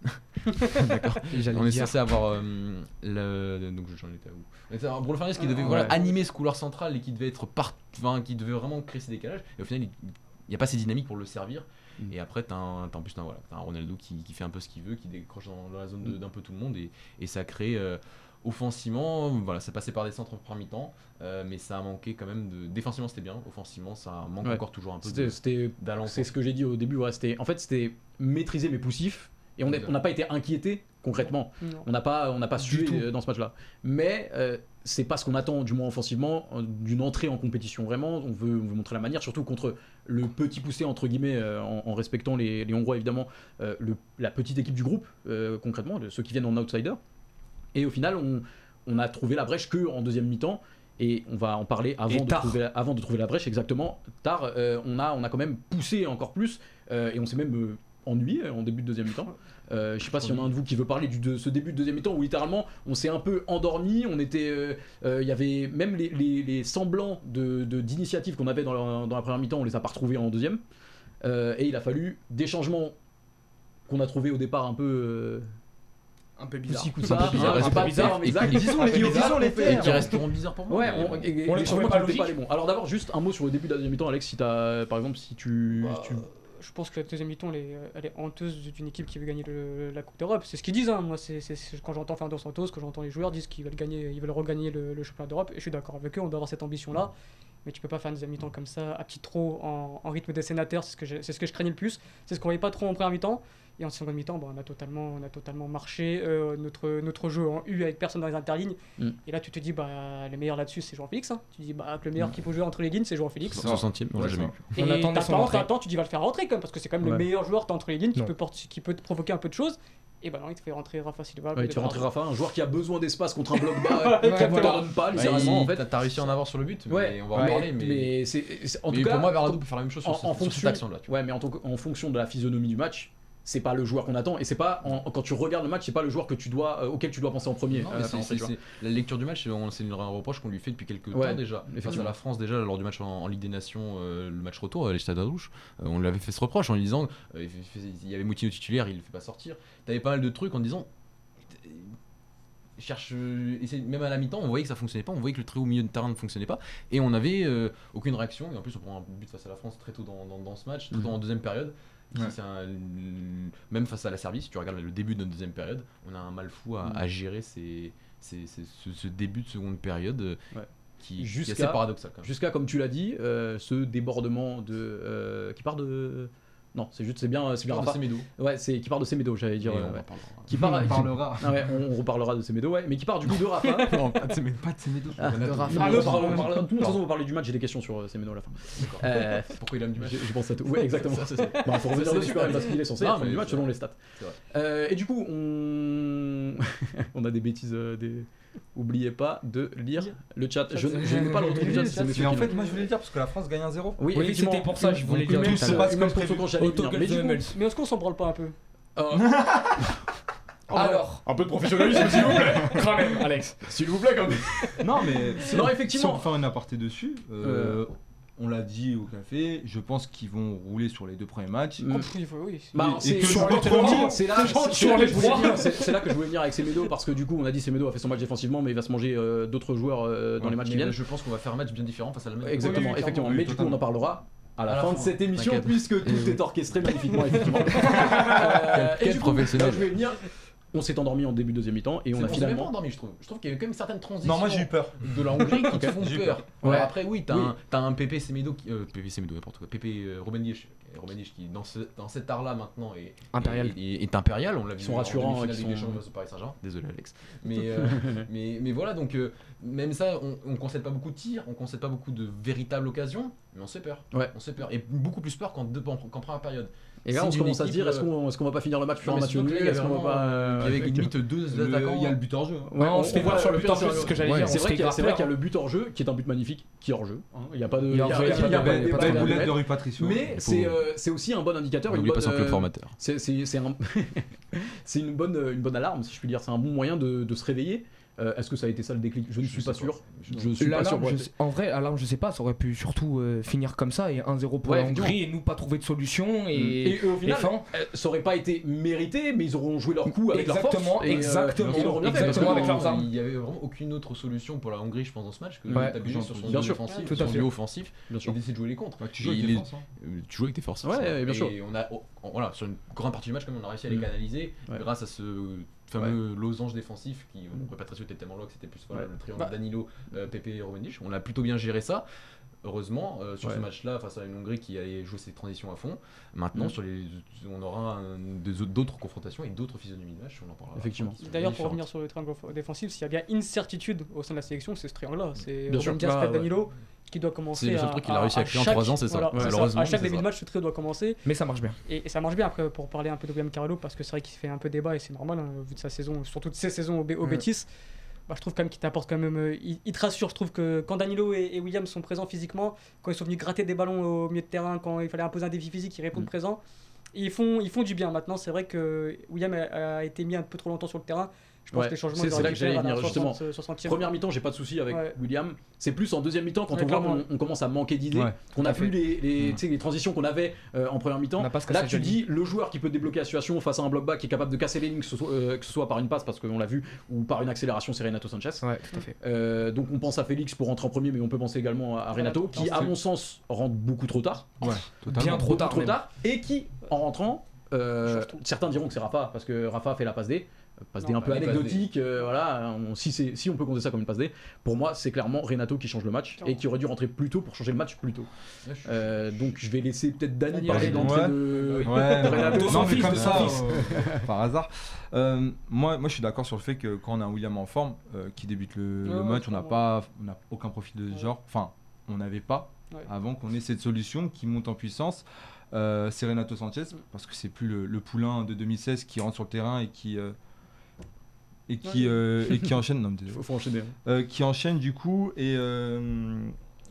D'accord. On est censé avoir euh, le. Donc j'en étais à où? On était à Bruno Fernandes qui devait Ouais. voilà, animer ce couloir central et qui devait être part... enfin, qui devait vraiment créer ces décalages. Et au final, il n'y a pas ces dynamiques pour le servir. Mm. Et après, t'as un, t'as en plus t'as un, voilà, t'as un Ronaldo qui, qui fait un peu ce qu'il veut, qui décroche dans, dans la zone de- d'un peu tout le monde et, et ça crée euh, offensivement, voilà, ça passait par des centres en premier mi-temps, euh, mais ça a manqué quand même de. Défensivement, c'était bien, offensivement, ça manque Ouais. encore toujours un peu C'était- de- C'était d'allant. C'est ce que j'ai dit au début. Ouais, c'était, en fait, c'était maîtriser mes poussifs. Et on n'a pas été inquiété concrètement. Non. On n'a pas, on n'a pas sué euh, dans ce match-là. Mais euh, c'est pas ce qu'on attend, du moins offensivement, euh, d'une entrée en compétition vraiment. On veut, on veut montrer la manière, surtout contre le petit poussé entre guillemets, euh, en, en respectant les, les Hongrois évidemment, euh, le- la petite équipe du groupe euh, concrètement, de ceux qui viennent en outsider. Et au final, on, on a trouvé la brèche que en deuxième mi-temps. Et on va en parler avant, de trouver, avant de trouver la brèche, exactement. Tard, euh, on, a, on a quand même poussé encore plus euh, et on s'est même euh, ennuyé en début de deuxième mi-temps. Euh, je sais pas s'il y en a un de vous qui veut parler du, de ce début de deuxième mi-temps où littéralement on s'est un peu endormi. On était, euh, euh, il y avait même les, les- les semblants de de- d'initiative qu'on avait dans la, dans la première mi-temps, on les a pas retrouvés en deuxième. Euh, et il a fallu des changements qu'on a trouvé au départ un peu euh, Un peu bizarre. coup-ça. Un peu bizarre, Ouais, c'est pas bizarre. bizarre, Et exact. Disons les disons les et faits. qui resteront bizarres pour moi. Ouais, mais on, et- et- les trouvait pas pas les bons. Alors d'abord juste un mot sur le début de la deuxième mi-temps, Alex, si t'as, par exemple, si tu, Bah, si tu- Je pense que la deuxième mi-temps, elle est, elle est honteuse d'une équipe qui veut gagner le- la Coupe d'Europe. C'est ce qu'ils disent. hein. Moi, c'est quand j'entends Fernando Santos, quand j'entends les joueurs disent qu'ils veulent gagner, ils veulent regagner le, le championnat d'Europe. Et je suis d'accord avec eux. On doit avoir cette ambition-là. Mais tu peux pas faire une deuxième mi-temps comme ça, à petit trop, en, en rythme des sénateurs. C'est ce que j'ai- c'est ce que je craignais le plus. C'est ce qu'on voyait pas trop en première mi-temps. Et en seconde mi-temps, bon, on a totalement, on a totalement marché euh, notre, notre jeu en U avec personne dans les interlignes. Mm. Et là, tu te dis, bah, le meilleur là-dessus, c'est Jean-Félix. hein. Tu dis, bah, que le meilleur Mm. qui peut jouer entre les lignes, c'est Jean-Félix. C'est 60ème, on l'a Ouais, jamais Et t'attends, tu dis va le faire rentrer quand même, parce que c'est quand même Ouais. le meilleur joueur t'as entre les lignes qui peut, porter- qui peut te provoquer un peu de choses. Et bah non, il te fait rentrer Rafa Silva. Ouais, tu fais rentrer Rafa. Un joueur qui a besoin d'espace contre un bloc bas, Ouais, qui ne voilà. donne pas Bah, littéralement il- en fait. t'as- réussi à en avoir sur le but, Ouais, mais on va en ouais, parler. Mais, c'est- en mais tout cas pour moi, Bernardo peut faire la même chose en, sur, en cette- cette action-là. ouais, mais en fonction de la physionomie du match, c'est pas le joueur qu'on attend et c'est pas en- quand tu regardes le match, c'est pas le joueur que tu dois euh, auquel tu dois penser en premier. Non, euh, la lecture du match, c'est un reproche qu'on lui fait depuis quelques Ouais, temps déjà. Face à la France, déjà, lors du match en, en Ligue des Nations, euh, le match retour, euh, les Stades Rouge, on lui avait fait ce reproche en lui disant il y avait Moutinho titulaire, il le fait pas sortir. T'avais pas mal de trucs en disant cherche même à la mi-temps on voyait que ça fonctionnait pas on voyait que le trio au milieu de terrain ne fonctionnait pas et on avait euh, aucune réaction et en plus on prend un but face à la France très tôt dans, dans- dans ce match très tôt Mhm. en deuxième période Ouais. c'est un- même face à la Serbie si tu regardes le début de notre deuxième période on a un mal fou à, à gérer ces- ces- ces- ce, ce début de seconde période euh, Ouais. qui, Jusqu'à- assez paradoxal. Jusqu'à, comme tu l'as dit, euh, ce débordement de euh, qui part de. Non, c'est juste, c'est bien, c'est bien Rafa. Semedo. Ouais, c'est qui part de Semedo, j'allais dire. Et ouais, on ouais. parlera. Qui part. On qui- parlera. Ah ouais, on, on reparlera de Semedo, ouais, mais qui part du coup de Rafa. Non, pas de Semedo. Pas de Semedo. Ah, de Rafa. Non, Ah, mais on on de toute façon, on va parler du match, j'ai des questions sur euh, Semedo à la fin. Euh, Pourquoi il aime du match je, je pense à tout. Ouais, exactement. Ça, Bon, faut revenir Ça, c'est dessus super. quand même parce qu'il est censé Non, mais du match c'est selon vrai. les stats. C'est vrai. Euh, et du coup, on, on a des bêtises. euh, des... Oubliez pas de lire le chat. Je, je n'ai pas le retour du chat, Mais en fait, moi je voulais le dire parce que la France gagne 1-0. oui, Oui, effectivement. c'était pour ça, je voulais dire même tout l'heure. passe même comme pour prévu. Mais du coup, Mais est-ce qu'on s'en branle pas un peu euh, Alors, un peu de professionnalisme, s'il vous plaît. même, Alex. S'il vous plaît, quand même. Non, mais Non, on- effectivement. Si on peut faire une aparté dessus, euh, on l'a dit au café, je pense qu'ils vont rouler sur les deux premiers matchs. Mm. Oh, oui. Bah, c'est sur le premier, c'est là, que les je voulais trois. venir- c'est- c'est là que je voulais venir avec Semedo parce que du coup on a dit Semedo a fait son match défensivement mais il va se manger euh, d'autres joueurs euh, dans Ouais, les matchs qui viennent. je pense qu'on va faire un match bien différent face à l'Allemagne. Exactement, Oui, effectivement. Mais du coup on en parlera à la À la fin fin, de cette émission puisque tout est orchestré magnifiquement effectivement. Euh, Quel et du coup, professionnel. là, je vais venir. On s'est endormi en début de deuxième mi-temps et on a On s'est même pas finalement. endormi, je trouve. Je trouve qu'il y a quand même certaines transitions Non, moi j'ai eu peur. de la Hongrie qui te font eu peur. peur. Ouais. Ouais. Après, oui, t'as Oui. un, t'as un Pépé Semedo, qui, euh, Pépé Semedo, n'importe quoi. Pépé euh, Dias qui dans, ce, dans cet art-là maintenant est Impérial. est, est- est impérial. On l'a vu sont rassurants, ils des sont- Champions Paris Saint-Germain. Désolé Alex. Mais, euh, mais, mais voilà, donc euh, même ça, on, on concède pas beaucoup de tirs, on concède pas beaucoup de véritables occasions, mais on se fait peur. Ouais. On se fait peur. Et beaucoup plus peur qu'en deux- qu'en première période. Et là on commence à se dire est-ce euh, qu'on est-ce qu'on va pas finir le match sur un match nul là, il y Est-ce qu'on va pas. euh, il y avait limite deux Le- attaquants. Il y a le but hors jeu. hein. Ouais, on se fait peur sur le but en pire, plus, c'est- ce que j'allais ouais, dire. C'est vrai qu'il y a- le but hors jeu qui est un but magnifique qui est hors jeu. hein. Il n'y a pas de. Il y a hors jeu, pas de pas boulette de Rui Patricio. Mais c'est euh, c'est aussi un bon indicateur. N'oublie pas club euh, formateur. C'est c'est- c'est un... c'est une, bonne, une bonne alarme, si je puis dire. C'est un bon moyen de se réveiller. Euh, Est-ce que ça a été ça le déclic? Je ne suis pas sûr. Je- suis pas en vrai, alarme, je sais pas, ça aurait pu surtout euh, finir comme ça et 1-0 pour Ouais, la Hongrie et nous pas trouver de solution et, Et eux, au final, fin. euh, ça aurait pas été mérité, mais ils auront joué leur coup avec leur force. Exactement, et, euh, exactement, que exactement, avec leurs armes. Il y avait vraiment aucune autre solution pour la Hongrie, je pense, dans ce match que Ouais. t'appuyer sur son Bien sûr. offensif, Tout à fait. offensif Bien et d'essayer de jouer les contres. Tu joues Et avec les- défense. hein. Tu joues avec tes forces. Ouais, bien et sûr. on a, voilà, sur une grande partie du match, même, on a réussi à les Mm. canaliser grâce à ce fameux losange défensif qui, euh, Rui Patricio était tellement loin que c'était plus voilà, Ouais. le triangle Bah. Danilo, euh, Pepe et Romandic. On a plutôt bien géré ça. Heureusement, euh, sur Ouais. ce match-là, face à une Hongrie qui allait jouer ses transitions à fond, maintenant, Mm. sur les, on aura d'autres confrontations et d'autres physionomies de match. On en parlera. Effectivement. D'ailleurs, pour revenir sur le triangle défensif, s'il y a bien une certitude au sein de la sélection, c'est ce triangle-là. C'est Fred ouais. Danilo qui doit commencer. C'est le seul à- truc qu'il a réussi à créer en chaque- trois ans, c'est ça. voilà, Ouais, À chaque début ça. de match, ce trio doit commencer. Mais ça marche bien. Et, et ça marche bien après pour parler un peu de William Carvalho parce que c'est vrai qu'il fait un peu débat et c'est normal hein, vu de sa saison, surtout de ses saisons au, Bé- au Mm. Betis. Bah, je trouve quand même qu'il t'apporte quand même. euh, il, il te rassure. Je trouve que quand Danilo et, et William sont présents physiquement, quand ils sont venus gratter des ballons au milieu de terrain, quand il fallait imposer un défi physique, ils répondent Mm. présents. Ils font, ils font du bien. Maintenant, c'est vrai que William a, a été mis un peu trop longtemps sur le terrain. Je pense Ouais, que les changements, c'est- là que j'allais venir, justement. 60, 60e. Première mi-temps, j'ai pas de souci avec Ouais. William. C'est plus en deuxième mi-temps quand Ouais, on voit qu'on commence à manquer d'idées, Ouais, qu'on a plus les, les, transitions qu'on avait euh, en première mi-temps. Là, tu dis le joueur qui peut débloquer la situation face à un bloc bas qui est capable de casser les lignes, que ce soit, euh, que ce soit par une passe parce qu'on l'a vu, ou par une accélération, c'est Renato Sanchez. Ouais, tout à fait. Euh, donc on pense à Félix pour rentrer en premier, mais on peut penser également à Renato, qui à mon sens rentre beaucoup trop tard. Bien trop tard trop même. tard, et qui en rentrant, euh, certains diront que c'est Rafa parce que Rafa fait la passe D, euh, passe D un peu passes D. anecdotique, euh, voilà, on- si, c'est- si on peut compter ça comme une passe D, pour moi c'est clairement Renato qui change le match et qui aurait dû rentrer plus tôt pour changer le match plus tôt. Euh, donc je vais laisser peut-être Dani parler d'entrée Ouais. de. Ouais, Renato, non, mais comme de ça, euh, par hasard. Euh, moi, moi, je suis d'accord sur le fait que quand on a un William en forme, euh, qui débute le, Ouais, le ouais, match, on n'a pas, on n'a aucun profil de ce genre. Enfin, on n'avait pas Ouais. avant qu'on ait cette solution qui monte en puissance. Euh, c'est Renato Sanchez parce que c'est plus le, le poulain de 2016 qui rentre sur le terrain et qui euh, et qui Ouais. euh, et qui enchaîne. Non, faut, faut enchaîner. hein. Euh, qui enchaîne du coup et euh,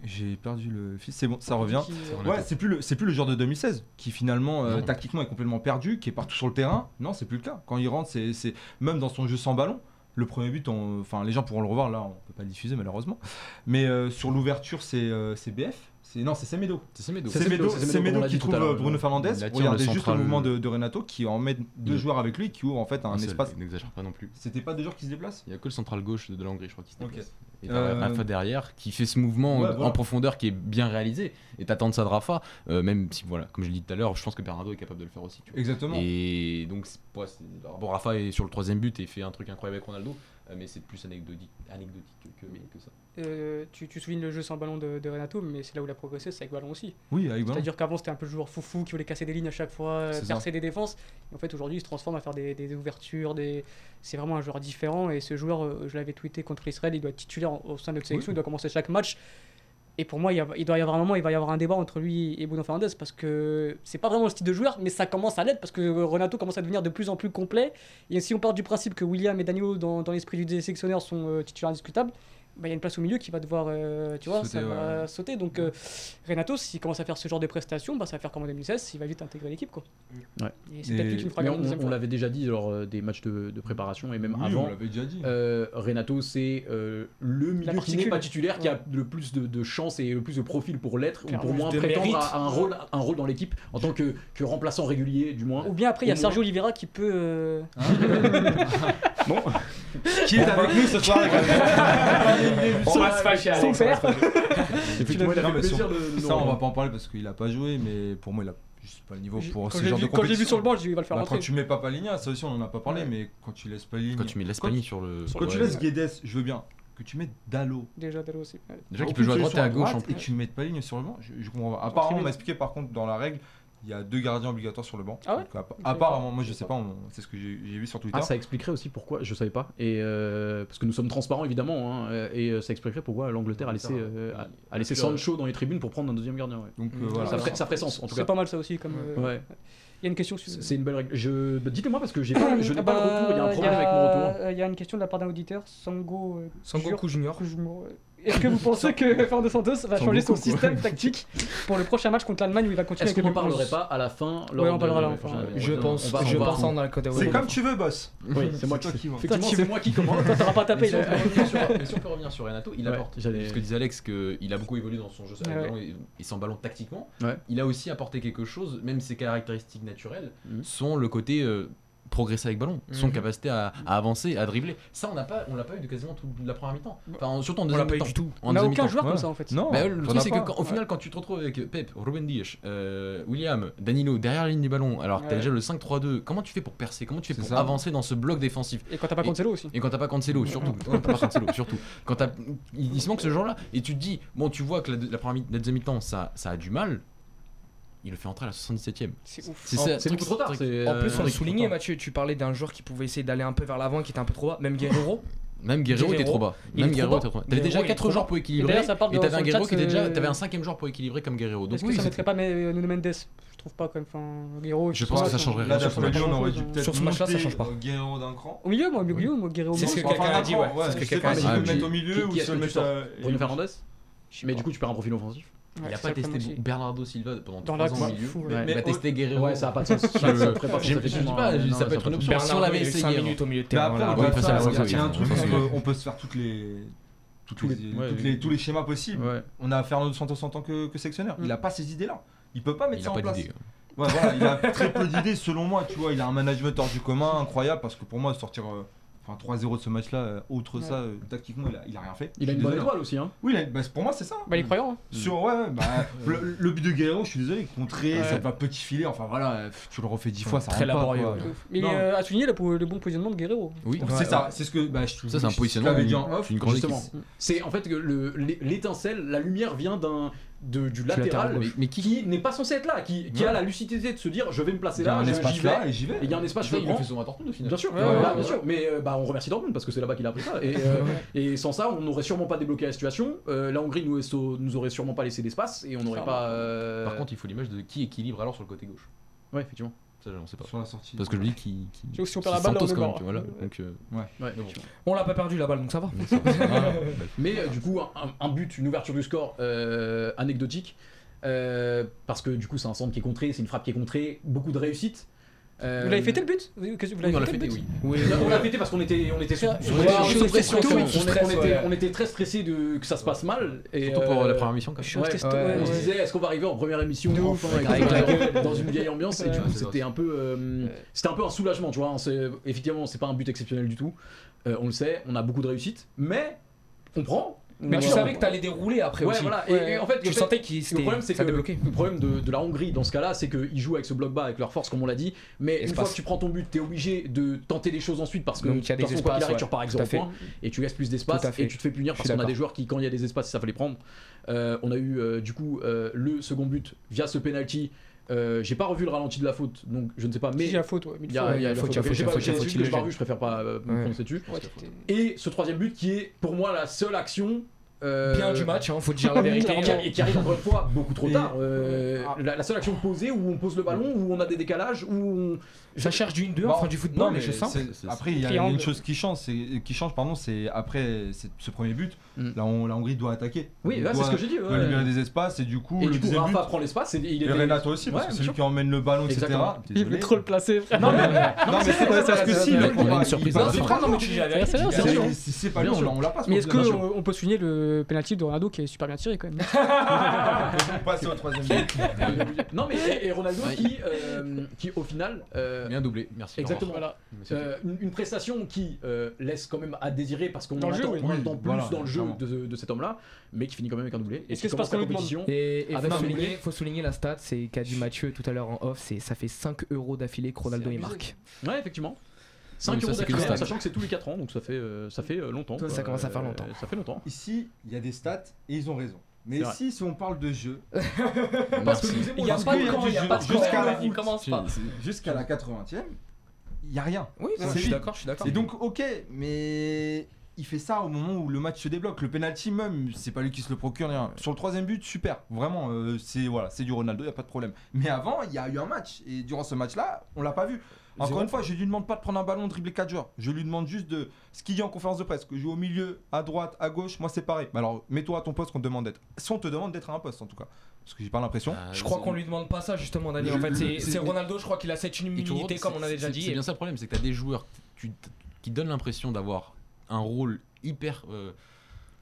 J'ai perdu le fil. C'est bon, ça revient. Ouais, c'est plus le c'est plus le genre de 2016 qui finalement euh, tactiquement est complètement perdu, qui est partout sur le terrain. Non, c'est plus le cas. Quand il rentre, c'est c'est- même dans son jeu sans ballon. Le premier but, on- enfin les gens pourront le revoir là, on peut pas le diffuser malheureusement. Mais euh, sur l'ouverture, c'est euh, c'est BF. C'est non, c'est Semedo. C'est Semedo. C'est C'est Semedo, Semedo, c'est Semedo, c'est comme on Semedo l'a qui trouve euh, Bruno Fernandez. Il attire le Regardez juste le mouvement de, de Renato qui en met deux joueurs avec lui, qui ouvre en fait un, espace. N'exagère pas non plus. C'était pas deux joueurs qui se déplacent? Il y a que le central gauche de la Hongrie, je crois, qui se déplace. Et Euh, Rafa derrière qui fait ce mouvement Ouais, en profondeur qui est bien réalisé. Et t'attends de ça de Rafa, euh, même si, voilà, comme je l'ai dit tout à l'heure, je pense que Bernardo est capable de le faire aussi. tu vois. Exactement. Et donc, c'est- ouais, c'est- alors, bon, Rafa est sur le troisième but et fait un truc incroyable avec Ronaldo, euh, mais c'est plus anecdotique, anecdotique que, que ça. euh, tu, tu soulignes le jeu sans ballon de, de Renato, mais c'est là où il a progressé, c'est avec ballon aussi. Oui, avec ballon. C'est-à-dire qu'avant, c'était un peu le joueur foufou qui voulait casser des lignes à chaque fois, euh, ça. percer des défenses. Et en fait, aujourd'hui, il se transforme à faire des, des ouvertures. Des... C'est vraiment un joueur différent. Et ce joueur, euh, je l'avais tweeté contre Israël, il doit être titulaire au sein de notre sélection, il doit commencer chaque match. Et pour moi, il, doit y avoir un moment, il va y avoir un débat entre lui et Bruno Fernandes parce que c'est pas vraiment le style de joueur, mais ça commence à l'être parce que Renato commence à devenir de plus en plus complet. Et si on part du principe que William et dans, dans l'esprit du sélectionneur, sont euh, titulaires indiscutables, bah, il y a une place au milieu qui va devoir, euh, tu vois, Sauter, ça va ouais. sauter. Donc euh, Renato, s'il commence à faire ce genre de prestations, bah, ça va faire comme en 2016, il va vite intégrer l'équipe. Quoi. Ouais. Et c'est peut-être lui qui fera on, l'avait déjà dit lors euh, des matchs de, de préparation et même Oui, avant. on l'avait déjà dit. Euh, Renato, c'est euh, le milieu qui n'est pas titulaire, qui a le plus de, de chance et le plus de profil pour l'être, ou pour moins prétendre à, à un rôle, à un rôle dans l'équipe en tant que, que remplaçant régulier, du moins. Ou bien après, il y a Sergio Oliveira qui peut. euh, Qui est avec nous ce soir On va se fâcher, se père. De nous Ça, on va pas en parler parce qu'il a pas joué, mais pour moi, il a juste pas le niveau pour Quand ce j'ai genre vu, de quand j'ai vu sur le banc, je dis il va le faire Bah, rentrer. quand tu mets pas Paligna, ça aussi on en a pas parlé, Ouais. mais quand tu laisses Paligna. Quand tu mets l'Espagne sur le. Quand tu ouais. laisses Guedes, je veux bien. Que tu mettes Dallo. Déjà, Dallo aussi. ouais. Déjà qu'il peut jouer à droite et à gauche en Et plus. que tu mettes Paligna sur le banc, je, je comprends pas. Apparemment, on m'a expliqué par contre dans la règle, il y a deux gardiens obligatoires sur le banc. Ah ouais Donc, apparemment, moi je sais pas, on- c'est ce que j'ai j'ai vu sur Twitter. Ah, ça expliquerait aussi pourquoi, je savais pas, et euh, parce que nous sommes transparents évidemment, hein, euh, et euh, ça expliquerait pourquoi l'Angleterre a laissé, euh, a, a laissé Sancho dans les tribunes pour prendre un deuxième gardien. ouais. Donc euh, Mm. voilà. Ça, ferait, ça ferait sens en tout C'est cas. pas mal ça aussi. comme. euh, Ouais. Il y a une question sur. C'est c'est une belle règle. Je... bah, Dites-moi parce que j'ai pas, je n'ai Ah pas bah, le retour, il y a un problème avec mon retour. euh, Il y a une question de la part d'un auditeur, Sango. euh, Jur- Sangoku Junior. Junior, euh, Est-ce que vous pensez que Fernando Santos va changer son système tactique pour le prochain match contre l'Allemagne où il va continuer Est-ce qu'on même parlerait pas à la fin Ouais, on de- parlera là, ouais, enfin, enfin, Je pense, je pense en dans le côté C'est comme tu veux, boss. Oui, c'est moi qui. Effectivement, c'est moi qui commence. Toi, t'auras pas tapé. Mais si, on peut revenir sur, Renato, il apporte. Ce que disait Alex, qu'il a beaucoup évolué dans son jeu et, sans ballon tactiquement. Il a aussi apporté quelque chose, même ses caractéristiques naturelles Mhm. sont le côté euh, progresser avec ballon, son Mhm. capacité à, à avancer, à dribbler. Ça, on n'a pas, on l'a pas eu de quasiment toute la première mi-temps. Enfin, surtout en On deuxième l'a pas eu mi-temps. du tout. En On n'a aucun joueur comme ça en fait. Non, Bah, le truc, c'est que pas. quand- au final, quand tu te retrouves avec Pep, Ruben Dias, euh, William, Danilo derrière la ligne du ballon, alors que t'as déjà le 5-3-2, comment tu fais pour percer? Comment tu fais pour ça. avancer dans ce bloc défensif? Et quand t'as pas Cancelo aussi. et quand t'as pas Cancelo, surtout. Quand t'as pas Cancelo, surtout. Quand il, il se manque ce genre-là. Et tu te dis, bon, tu vois que la, la première la deuxième mi-temps, ça, ça a du mal. Il le fait entrer à la 77ème. C'est ouf. C'est beaucoup trop tard. c'est, En plus, euh, on le tard. Mathieu, tu parlais d'un joueur qui pouvait essayer d'aller un peu vers l'avant, qui était un peu trop bas, même Guerrero. Même Guerrero était trop bas. il Même Guerrero était trop bas. T'avais déjà il est 4 trop joueurs pour équilibrer. d'ailleurs, ça parle Et t'avais un Guerrero chat, qui était déjà. euh, T'avais un cinquième joueur pour équilibrer comme Guerrero. Donc Est-ce que oui, ça mettrait pas Mais- Nuno Mendes? Je trouve pas quand même. Enfin, Guerrero. Je pense que ça changerait rien. Sur ce match-là, ça monter, change pas. euh, Guerrero d'un cran. Au milieu, moi, au milieu, moi, Guerrero. C'est ce que quelqu'un a dit, ouais. C'est ce que quelqu'un a dit. tu Ah, le mais mettre au milieu ou tu le que tu mettre Bruno Fernandez Mais du coup, tu perds un profil offensif. Il Ouais, a c'est pas testé. Bernardo Silva pendant Dans 3 l'axe, ans au milieu. fou, ouais. Mais- Il va tester Guerrero. Ouais, ça a pas de sens. Je- je dis pas, ça peut être une option. Si on l'avait essayé, 5 hein. minutes au milieu de Mais terrain. on peut il y a- un truc, on se faire toutes les. toutes Tous les- les- ouais, toutes les- les- tous les schémas possibles. Ouais. On a Fernando Santos en tant que, que sectionnaire. Mm. Il a pas ces idées-là. Il peut pas mettre Il ça a en pas place. d'idée. Ouais, voilà, il a très peu d'idées selon moi, tu vois, il a un management hors du commun incroyable parce que pour moi sortir euh, enfin 3-0 de ce match là outre Ouais. ça euh, tactiquement il a, il a rien fait. Il a une bonne désolé. étoile aussi. Hein. Oui, a- bah, pour moi c'est ça. Bah, il est croyant. hein. Sur ouais, ouais, bah, le, le but de Guerrero, je suis désolé, contré, Ouais. ça va petit filet, enfin voilà, euh, tu le refais 10 fois, ça Très pas, laborieux. Mais euh, à souligner le, le bon positionnement de Guerrero. Oui, C'est Ouais, ça, c'est ce que bah, je Ça, c'est un positionnement dit en off. Justement. C'est en fait que le- l'é- l'étincelle, la lumière vient d'un de- du latéral, mais, qui, n'est pas censé être là, qui, qui Ouais. a la lucidité de se dire je vais me placer là, je- j'y vais. là et j'y vais. Et il y a un espace très il fait à Dortmund au final. Bien sûr, Ouais, bien sûr. Mais euh, bah, on remercie Dortmund parce que c'est là-bas qu'il a appris ça. Et, euh, et sans ça, on n'aurait sûrement pas débloqué la situation. Euh, la Hongrie nous, nous aurait sûrement pas laissé d'espace et on n'aurait pas. Par contre, il faut l'image de qui équilibre alors sur le côté gauche. ouais, effectivement. Ça, on sait pas. Sur la sortie. Parce que je dis qu'il. vois, si on perd la balle, on Santos est quand même, mort. tu vois, voilà. Donc, euh, Ouais, bon. On l'a pas perdu la balle, donc ça va. Mais euh, du coup, un, un but, une ouverture du score euh, anecdotique. euh, parce que du coup, c'est un centre qui est contré, c'est une frappe qui est contrée, beaucoup de réussite. Euh, Vous l'avez fêté le but Vous Oui, l'avez on l'a fêté oui. On l'a fêté parce qu'on était, on était sous, pression, on, oui, était- très stressé de que ça se passe mal. Et, Surtout pour euh, la première mission, quand Je suis même. Ouais, ouais, ouais, on se disait est-ce qu'on va arriver en première émission enfin, ouf. avec, Avec la gueule. dans une vieille ambiance et du coup c'était un peu euh, c'était un peu un soulagement tu vois c'est effectivement c'est pas un but exceptionnel du tout Euh, on le sait on a beaucoup de réussite mais on prend Mais tu savais que t'allais dérouler après ouais aussi. voilà et, Ouais. et en fait Tu fait- sentais qu'il le problème, c'est que le problème de, de la Hongrie dans ce cas-là, c'est qu'ils jouent avec ce bloc bas, avec leur force, comme on l'a dit. Mais une Espace. fois que tu prends ton but, t'es obligé de tenter des choses ensuite parce que Donc, y a de des façon, espaces, ouais. tu repars avec Tout à 0 fait. points et tu laisses plus d'espace et tu te fais punir parce qu'on a des joueurs qui, quand il y a des espaces, ça fallait prendre. Euh, on a eu euh, du coup euh, le second but via ce penalty. Euh, J'ai pas revu le ralenti de la faute, donc je ne sais pas. Mais il y a faute, ouais. il y a, la faute, faute. il y a ok, faute, j'ai il y a pas- faute, il y a c'est faute, celui il que j'ai le pas jette. vu, je préfère pas euh, me Ouais. prononcer dessus. Et ce troisième but qui est pour moi la seule action. euh, Bien du match, hein, faut dire la vérité. et qui, et qui arrive encore une fois beaucoup trop Et- tard. Euh, Ah. la, la seule action posée où on pose le ballon, où on a des décalages, où on. Ça cherche du 1-2, Bon, enfin du football, non, mais mais je sens. Après, il y, a une chose qui change, c'est qui change, pardon, c'est après ce premier but, Mm. la, la Hongrie doit attaquer. Oui, c'est doit- ce que j'ai dit. doit ouais. libérer des espaces et du coup Et le du coup, Rafa but. prend l'espace et il Et était. Renato aussi, parce Ouais, que c'est lui qui emmène le ballon, etc. Il voulait trop le placer, frère. Non mais, non, mais c'est parce que si une va- surprise. C'est pas lui, Bien on l'a- on l'a pas. ce Mais est-ce qu'on peut souligner le penalty de Ronaldo qui est super bien tiré quand même? Passer au troisième but. non, mais et, et Ronaldo qui, euh, qui au final. euh, Bien doublé, merci. Exactement. Voilà. Euh, une, prestation qui laisse quand même à désirer parce qu'on attend, plus dans le jeu. De, de cet homme-là, mais qui finit quand même avec un doublé. Et Est-ce qui que c'est commence parce la qu'on lui demande compétition. Et il Avec faut, souligner, faut souligner la stat, c'est qu'a dit Mathieu tout à l'heure en off, c'est ça fait 5 euros d'affilée que Ronaldo abusé. marque. Ouais, effectivement. 5 Oui, ça, euros c'est que d'affilée, le en stade. sachant que c'est tous les 4 ans, donc ça fait, euh, ça fait euh, longtemps. Ça, quoi. ça commence à faire Euh, longtemps. Ça fait longtemps. Ici, il y a des stats et ils ont raison. Mais C'est vrai. si, si on parle de jeu, Parce que Il y a pas de camp, il y a jeu pas de jusqu'à la il foot. commence pas. jusqu'à la 80e, il y a rien. Oui, C'est je suis d'accord, je suis d'accord. Et donc, ok, mais il fait ça au moment où le match se débloque. Le penalty même, c'est pas lui qui se le procure. rien. Sur le troisième but, super. Vraiment, euh, c'est voilà, c'est du Ronaldo, il y a pas de problème. Mais avant, il y a eu un match et durant ce match-là, on l'a pas vu. Encore Zéro. une fois, je lui demande pas de prendre un ballon, de dribbler 4 joueurs. Je lui demande juste de ce qu'il dit en conférence de presse, que je joue au milieu, à droite, à gauche. Moi, c'est pareil. Mais alors, mets-toi à ton poste qu'on te demande d'être. Si on te demande d'être à un poste, en tout cas, parce que j'ai pas l'impression. Ah, Je crois qu'on lui demande pas ça justement. Je- En fait, c'est- Ronaldo, je crois qu'il a cette immunité comme on a déjà dit. C'est bien ça le problème, c'est que tu as des joueurs tu- qui donnent l'impression d'avoir un rôle hyper euh,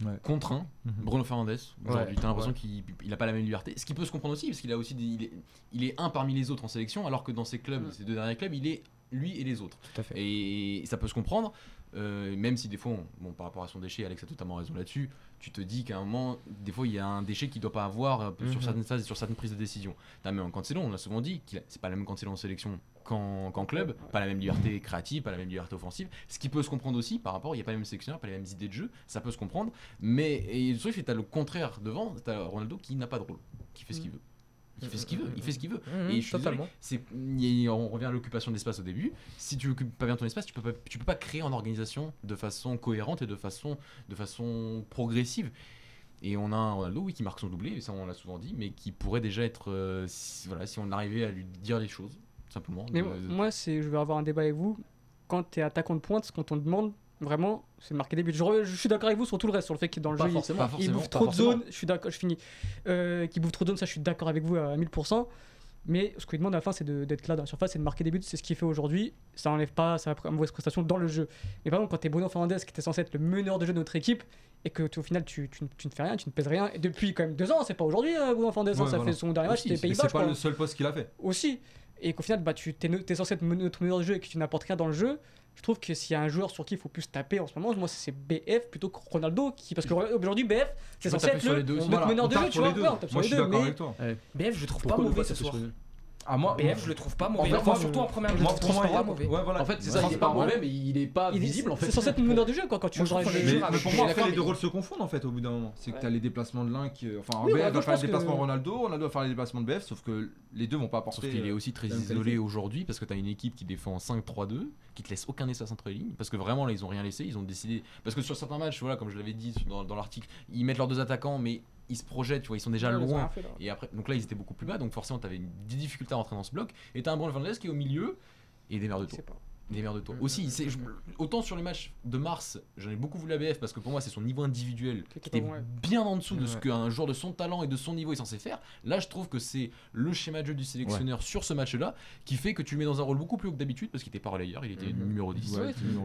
Ouais. contraint. Mhm. Bruno Fernandes, aujourd'hui, Ouais, t'as l'impression ouais. qu'il il a pas la même liberté. Ce qui peut se comprendre aussi, parce qu'il a aussi des- il, est, il est un parmi les autres en sélection, alors que dans ses clubs, Mm. ses deux derniers clubs, il est lui et les autres. Tout à fait. Et ça peut se comprendre, euh, même si des fois, on- bon, par rapport à son déchet, Alex a totalement raison là-dessus, tu te dis qu'à un moment, des fois, il y a un déchet qu'il doit pas avoir euh, sur Mhm. certaines phases et sur certaines prises de décision. T'as même Cancelo, on l'a souvent dit, a- c'est pas la même Cancelo en sélection qu'en club, pas la même liberté créative, pas la même liberté offensive. Ce qui peut se comprendre aussi par rapport, il n'y a pas les mêmes sélectionneurs, pas les mêmes idées de jeu, ça peut se comprendre. Mais et le truc, c'est que t'as le contraire devant, t'as Ronaldo qui n'a pas de rôle, qui fait ce qu'il veut. Il fait ce qu'il veut, il fait ce qu'il veut. Mhm, Et je suis totalement. désolé, on revient à l'occupation d'espace au début. Si tu occupes pas bien ton espace, tu peux pas, tu peux pas créer en organisation de façon cohérente et de façon, de façon progressive. Et on a un Ronaldo, oui, qui marque son doublé, et ça on l'a souvent dit, mais qui pourrait déjà être, euh, si, voilà, si on arrivait à lui dire les choses, simplement. Mais de- moi, c'est, je vais avoir un débat avec vous. Quand tu es attaquant de pointe, ce qu'on te demande vraiment, c'est des buts. Je, je suis d'accord avec vous sur tout le reste, sur le fait qu'il dans le Pas jeu, il- forcément. pas il forcément, bouffe pas trop de zones. Je suis d'accord, je finis. Euh, qu'il bouffe trop de zones, ça, je suis d'accord avec vous à 1000%. Mais ce qu'on demande à la fin, c'est d'être là dans la surface et de marquer des buts. C'est ce qu'il fait aujourd'hui. Ça enlève pas sa mauvaise prestation dans le jeu. Mais par exemple, quand tu es Bruno Fernandes, qui était censé être le meneur de jeu de notre équipe, et que au final, tu, tu, tu ne fais rien, tu ne pèses rien. Et depuis quand même deux ans, c'est pas aujourd'hui, euh, Bruno Fernandes, hein, Ouais, ça voilà. fait son dernier match, c'était Pays-Bas, c'est pas le seul poste qu'il a fait. aussi. Et qu'au final, bah, tu es, es censé être notre meneur de jeu et que tu n'apportes rien dans le jeu. Je trouve que s'il y a un joueur sur qui il faut plus taper en ce moment, moi c'est BF plutôt que Ronaldo. Qui, parce que aujourd'hui, BF, c'est censé être le, meneur de jeu, tu vois. on tape sur les deux, mais. BF, je le trouve pas mauvais ce soir. Ah, moi, BF, je le trouve pas mauvais. fait, Enfin, moi, surtout en première, je le moi, trouve y a- pas mauvais. Ouais, voilà. En fait, c'est ça, il est pas mauvais, mais il est pas visible en fait. c'est censé être le meneur de jeu quoi, quand tu je joues trouve Mais, je pour moi, les deux rôles se confondent en fait au bout d'un moment. C'est que t'as les déplacements de l'un qui. Enfin, Oui, BF va je faire les déplacements de Ronaldo, Ronaldo va faire les déplacements de BF, sauf que les deux vont pas Sauf apporter. qu'il est euh, aussi très isolé aujourd'hui parce que tu as une équipe qui défend 5-3-2, qui te laisse aucun espace entre les lignes. Parce que vraiment là, ils ont rien laissé. Ils ont décidé. Parce que sur certains matchs, voilà, comme je l'avais dit dans, dans l'article, ils mettent leurs deux attaquants, mais ils se projettent, ils sont déjà loin. Et après, donc là, ils étaient beaucoup plus bas, donc forcément, tu avais des difficultés à rentrer dans ce bloc. Et tu as un Brand Fernandez qui est au milieu et il démerde tout démerde de toi. Aussi, autant sur les matchs de Mars, j'en ai beaucoup vu la BF parce que pour moi, c'est son niveau individuel qui était bien en dessous de ce qu'un joueur de son talent et de son niveau est censé faire. Là, je trouve que c'est le schéma de jeu du sélectionneur sur ce match-là qui fait que tu le mets dans un rôle beaucoup plus haut que d'habitude parce qu'il était pas relayeur, il était mhm. numéro 10.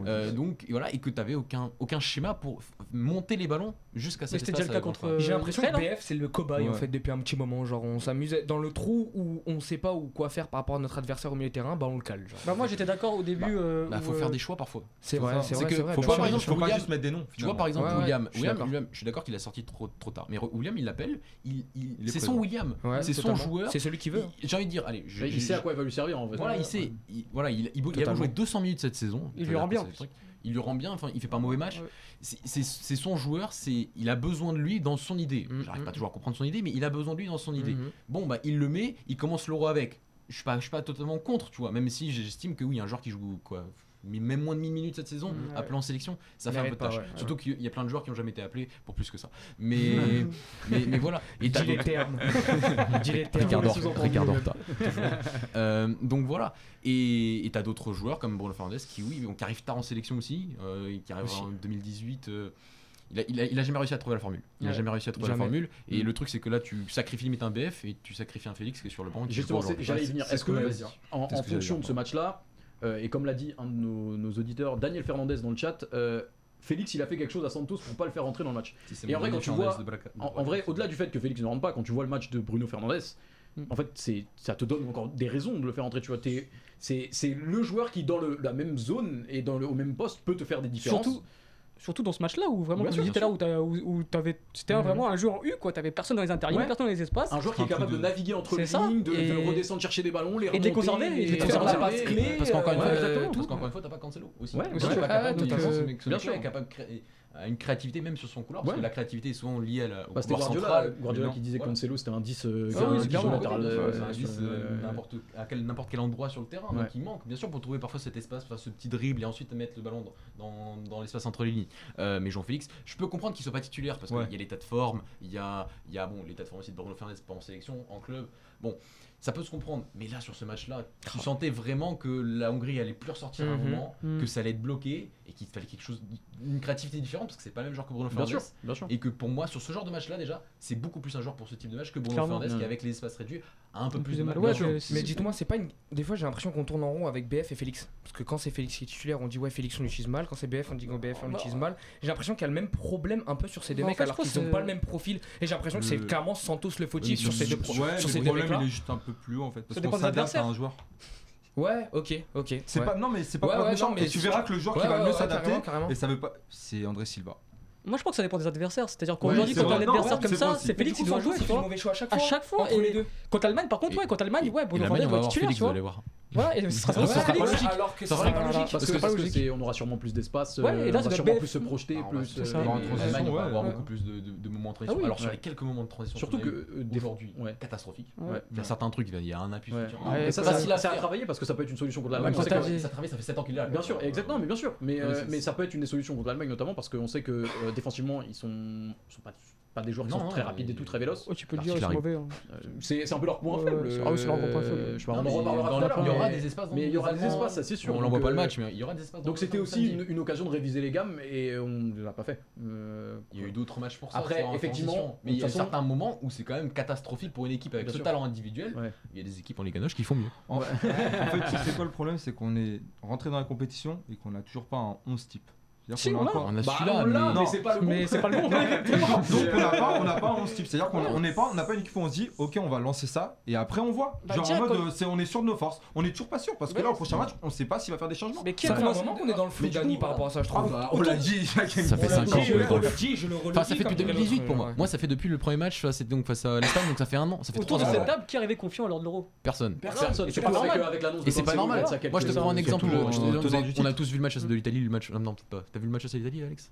Euh, donc voilà, et que tu avais aucun, aucun schéma pour monter les ballons jusqu'à cette C'était déjà le cas J'ai l'impression que BF, c'est le cobaye en fait depuis un petit moment. Genre, on s'amusait dans le trou où on sait pas où quoi faire par rapport à notre adversaire au milieu de terrain, bah on le cale. Genre. Bah, moi, j'étais d'accord au début il euh, bah, faut faire euh, des choix parfois. C'est vrai, c'est vrai. Faut pas, par exemple, William, juste mettre des noms. Tu vois, par exemple, William, William, je suis d'accord qu'il a sorti trop, trop tard, mais William, il l'appelle, il, c'est son William, c'est son joueur. C'est celui qui veut. J'ai envie de dire, allez, il sait à quoi il va lui servir en vrai. Voilà, il sait, voilà, il a joué 200 minutes cette saison. Il lui rend bien il lui rend bien, enfin, il fait pas un mauvais match. C'est son joueur, c'est il a besoin de lui dans son idée. Mm, J'arrive mm, pas mm. toujours à comprendre son idée, mais il a besoin de lui dans son idée. Bon, bah, il le met, il commence l'euro avec je suis pas, je suis pas totalement contre, tu vois. Même si j'estime que oui, il y a un joueur qui joue quoi, même moins de 1000 minutes cette saison, mmh, appelé en sélection, ça fait un peu de tâche. Surtout qu'il y a plein de joueurs qui n'ont jamais été appelés pour plus que ça. Mais, mais, voilà. Et Dis les termes. Donc voilà. Et t'as d'autres joueurs comme Bruno Fernandez qui, oui, qui arrivent tard en sélection aussi, euh, qui arrivent en 2018. Il a, jamais réussi à trouver la formule. Il a jamais réussi à trouver la formule. Et mm. le truc, c'est que là, tu sacrifies limite un BF et tu sacrifies un Félix qui est sur le banc. J'allais y venir. Est-ce que, hein. en, fonction de ce match-là, euh, et comme l'a dit un de nos, auditeurs, Daniel Fernandez dans le chat, euh, Félix, il a fait quelque chose à Santos pour pas le faire rentrer dans le match. Et en vrai, quand tu vois, en, vrai, au-delà du fait que Félix ne rentre pas, quand tu vois le match de Bruno Fernandez, en fait, c'est, ça te donne encore des raisons de le faire entrer. Tu vois, c'est, le joueur qui, dans la même zone et dans le, au même poste, peut te faire des différences. Surtout, Surtout dans ce match-là où vraiment, tu étais là où, où, où c'était mhm. vraiment un joueur en U, quoi. T'avais personne dans les interlignes, personne dans les espaces. Un joueur qui est capable de... naviguer entre les lignes, de, redescendre chercher des ballons, les remonter. Et de les conserver, et, et de la passe clé. Parce qu'encore une fois, t'as pas Cancelo aussi. Ouais, aussi. Bien sûr, capable à une créativité même sur son couloir, parce que la créativité est souvent liée à la, bah, au couloir Guardiola. Guardiola qui disait que ouais. Cancelo c'était un 10 euh, ah euh, un, euh, n'importe quel, endroit sur le terrain, hein, donc il manque bien sûr pour trouver parfois cet espace, ce petit dribble et ensuite mettre le ballon dans, l'espace entre les lignes. Euh, mais Jean-Félix, je peux comprendre qu'il soit pas titulaire parce qu'il y a l'état de forme, il y a, y a bon, l'état de forme aussi de Bruno Fernandes pas en sélection, en club. Bon, ça peut se comprendre. Mais là, sur ce match-là, tu ah. sentais vraiment que la Hongrie allait plus ressortir un mhm. moment, mhm. que ça allait être bloqué et qu'il fallait quelque chose, une créativité différente parce que c'est pas le même joueur que Bruno Fernandes. Bien sûr. Et que pour moi, sur ce genre de match-là, déjà, c'est beaucoup plus un joueur pour ce type de match que Bruno Clairement, Fernandes qui, avec les espaces réduits, a un peu plus, plus de mal. Ouais, mais, mais dites-moi, c'est pas une... Des fois, j'ai l'impression qu'on tourne en rond avec BF et Félix. Parce que quand c'est Félix qui est titulaire, on dit ouais, Félix, on l'utilise mal. Quand c'est BF, on dit que BF, on bah, l'utilise mal. J'ai l'impression qu'il y a le même problème un peu sur ces deux mecs alors qu'ils ont pas le même profil. Et j'ai l'impression que c'est clairement Santos le fautif sur, ces deux, ouais, sur ces deux mecs-là. Il est juste un peu plus haut en fait. Parce qu'on s'adapte à un joueur. Ouais, ok, ok. C'est pas, non, mais c'est pas ouais, non, mais tu verras que le joueur qui va mieux s'adapter, et ça veut pas. C'est André Silva. Moi, je pense que ça dépend des adversaires. C'est-à-dire qu'aujourd'hui, quand t'as un adversaire comme ça, c'est Félix qui doit jouer. C'est mauvais choix à chaque fois. À chaque fois. Contre l'Allemagne, par contre, ouais, contre l'Allemagne, ouais, Bruno Van va titulaire, tu vois. Voilà, et ce sera logique. Alors que sera. Parce que, on aura sûrement plus d'espace, euh, on aura sûrement plus se projeter, plus. En transition, on va avoir beaucoup plus de moments de transition. Ah Alors sur les quelques moments de transition, surtout que euh, aujourd'hui, catastrophique. Il y a certains trucs, il y a un appui. Et ça, c'est à travailler parce que ça peut être une solution contre l'Allemagne. Ça travaille, ça fait 7 ans qu'il est là. Bien sûr, exactement, mais bien sûr. Mais euh, ça peut être une des solutions contre l'Allemagne notamment parce qu'on sait que défensivement, ils sont pas pas des joueurs qui non, sont très rapides et tout, très véloces. Oh, tu peux le dire, hein. euh, C'est un peu leur point faible. Euh, ah oui, c'est leur point faible. On en reparlera Il y aura des espaces. Il y aura des espaces, ça c'est sûr. On l'envoie pas le euh, match, mais il y aura des espaces. Donc c'était aussi une occasion de réviser les gammes et on ne l'a pas fait. Il y a eu d'autres matchs pour ça. Après, effectivement, mais il y a certains moments où c'est quand même catastrophique pour une équipe avec ce talent individuel. Il y a des équipes en Ligue 1 qui font mieux. En fait, c'est quoi le problème C'est qu'on est rentré dans la compétition et qu'on n'a toujours pas un 11 type. On, a bah, celui-là, mais, c'est pas, le bon. Donc on n'a pas, on n'a pas 11 types. C'est-à-dire qu'on on n'a pas une équipe où on se dit, ok, on va lancer ça et après on voit. Bah, Genre en mode, comme... est, on est sûr de nos forces. On est toujours pas sûr parce que là, au prochain match, on sait pas s'il va faire des changements. Mais qui a commencé moment qu'on est dans le flou, Dani, par rapport à ça, je trouve. Ah, bah, on l'a dit. Ça fait 5 ans. Enfin, ça fait depuis 2018 pour moi. Moi, ça fait depuis le premier match, c'est donc face à l'Espagne, donc ça fait un an. Autour de cette table, qui arrivait confiant lors de l'Euro? Personne. Personne. Et c'est pas normal. Et c'est pas normal. Moi, je te prends un exemple. On a tous vu le match de l'Italie, le match. Non, peut-être pas. T'as vu le match à l'Italie, Alex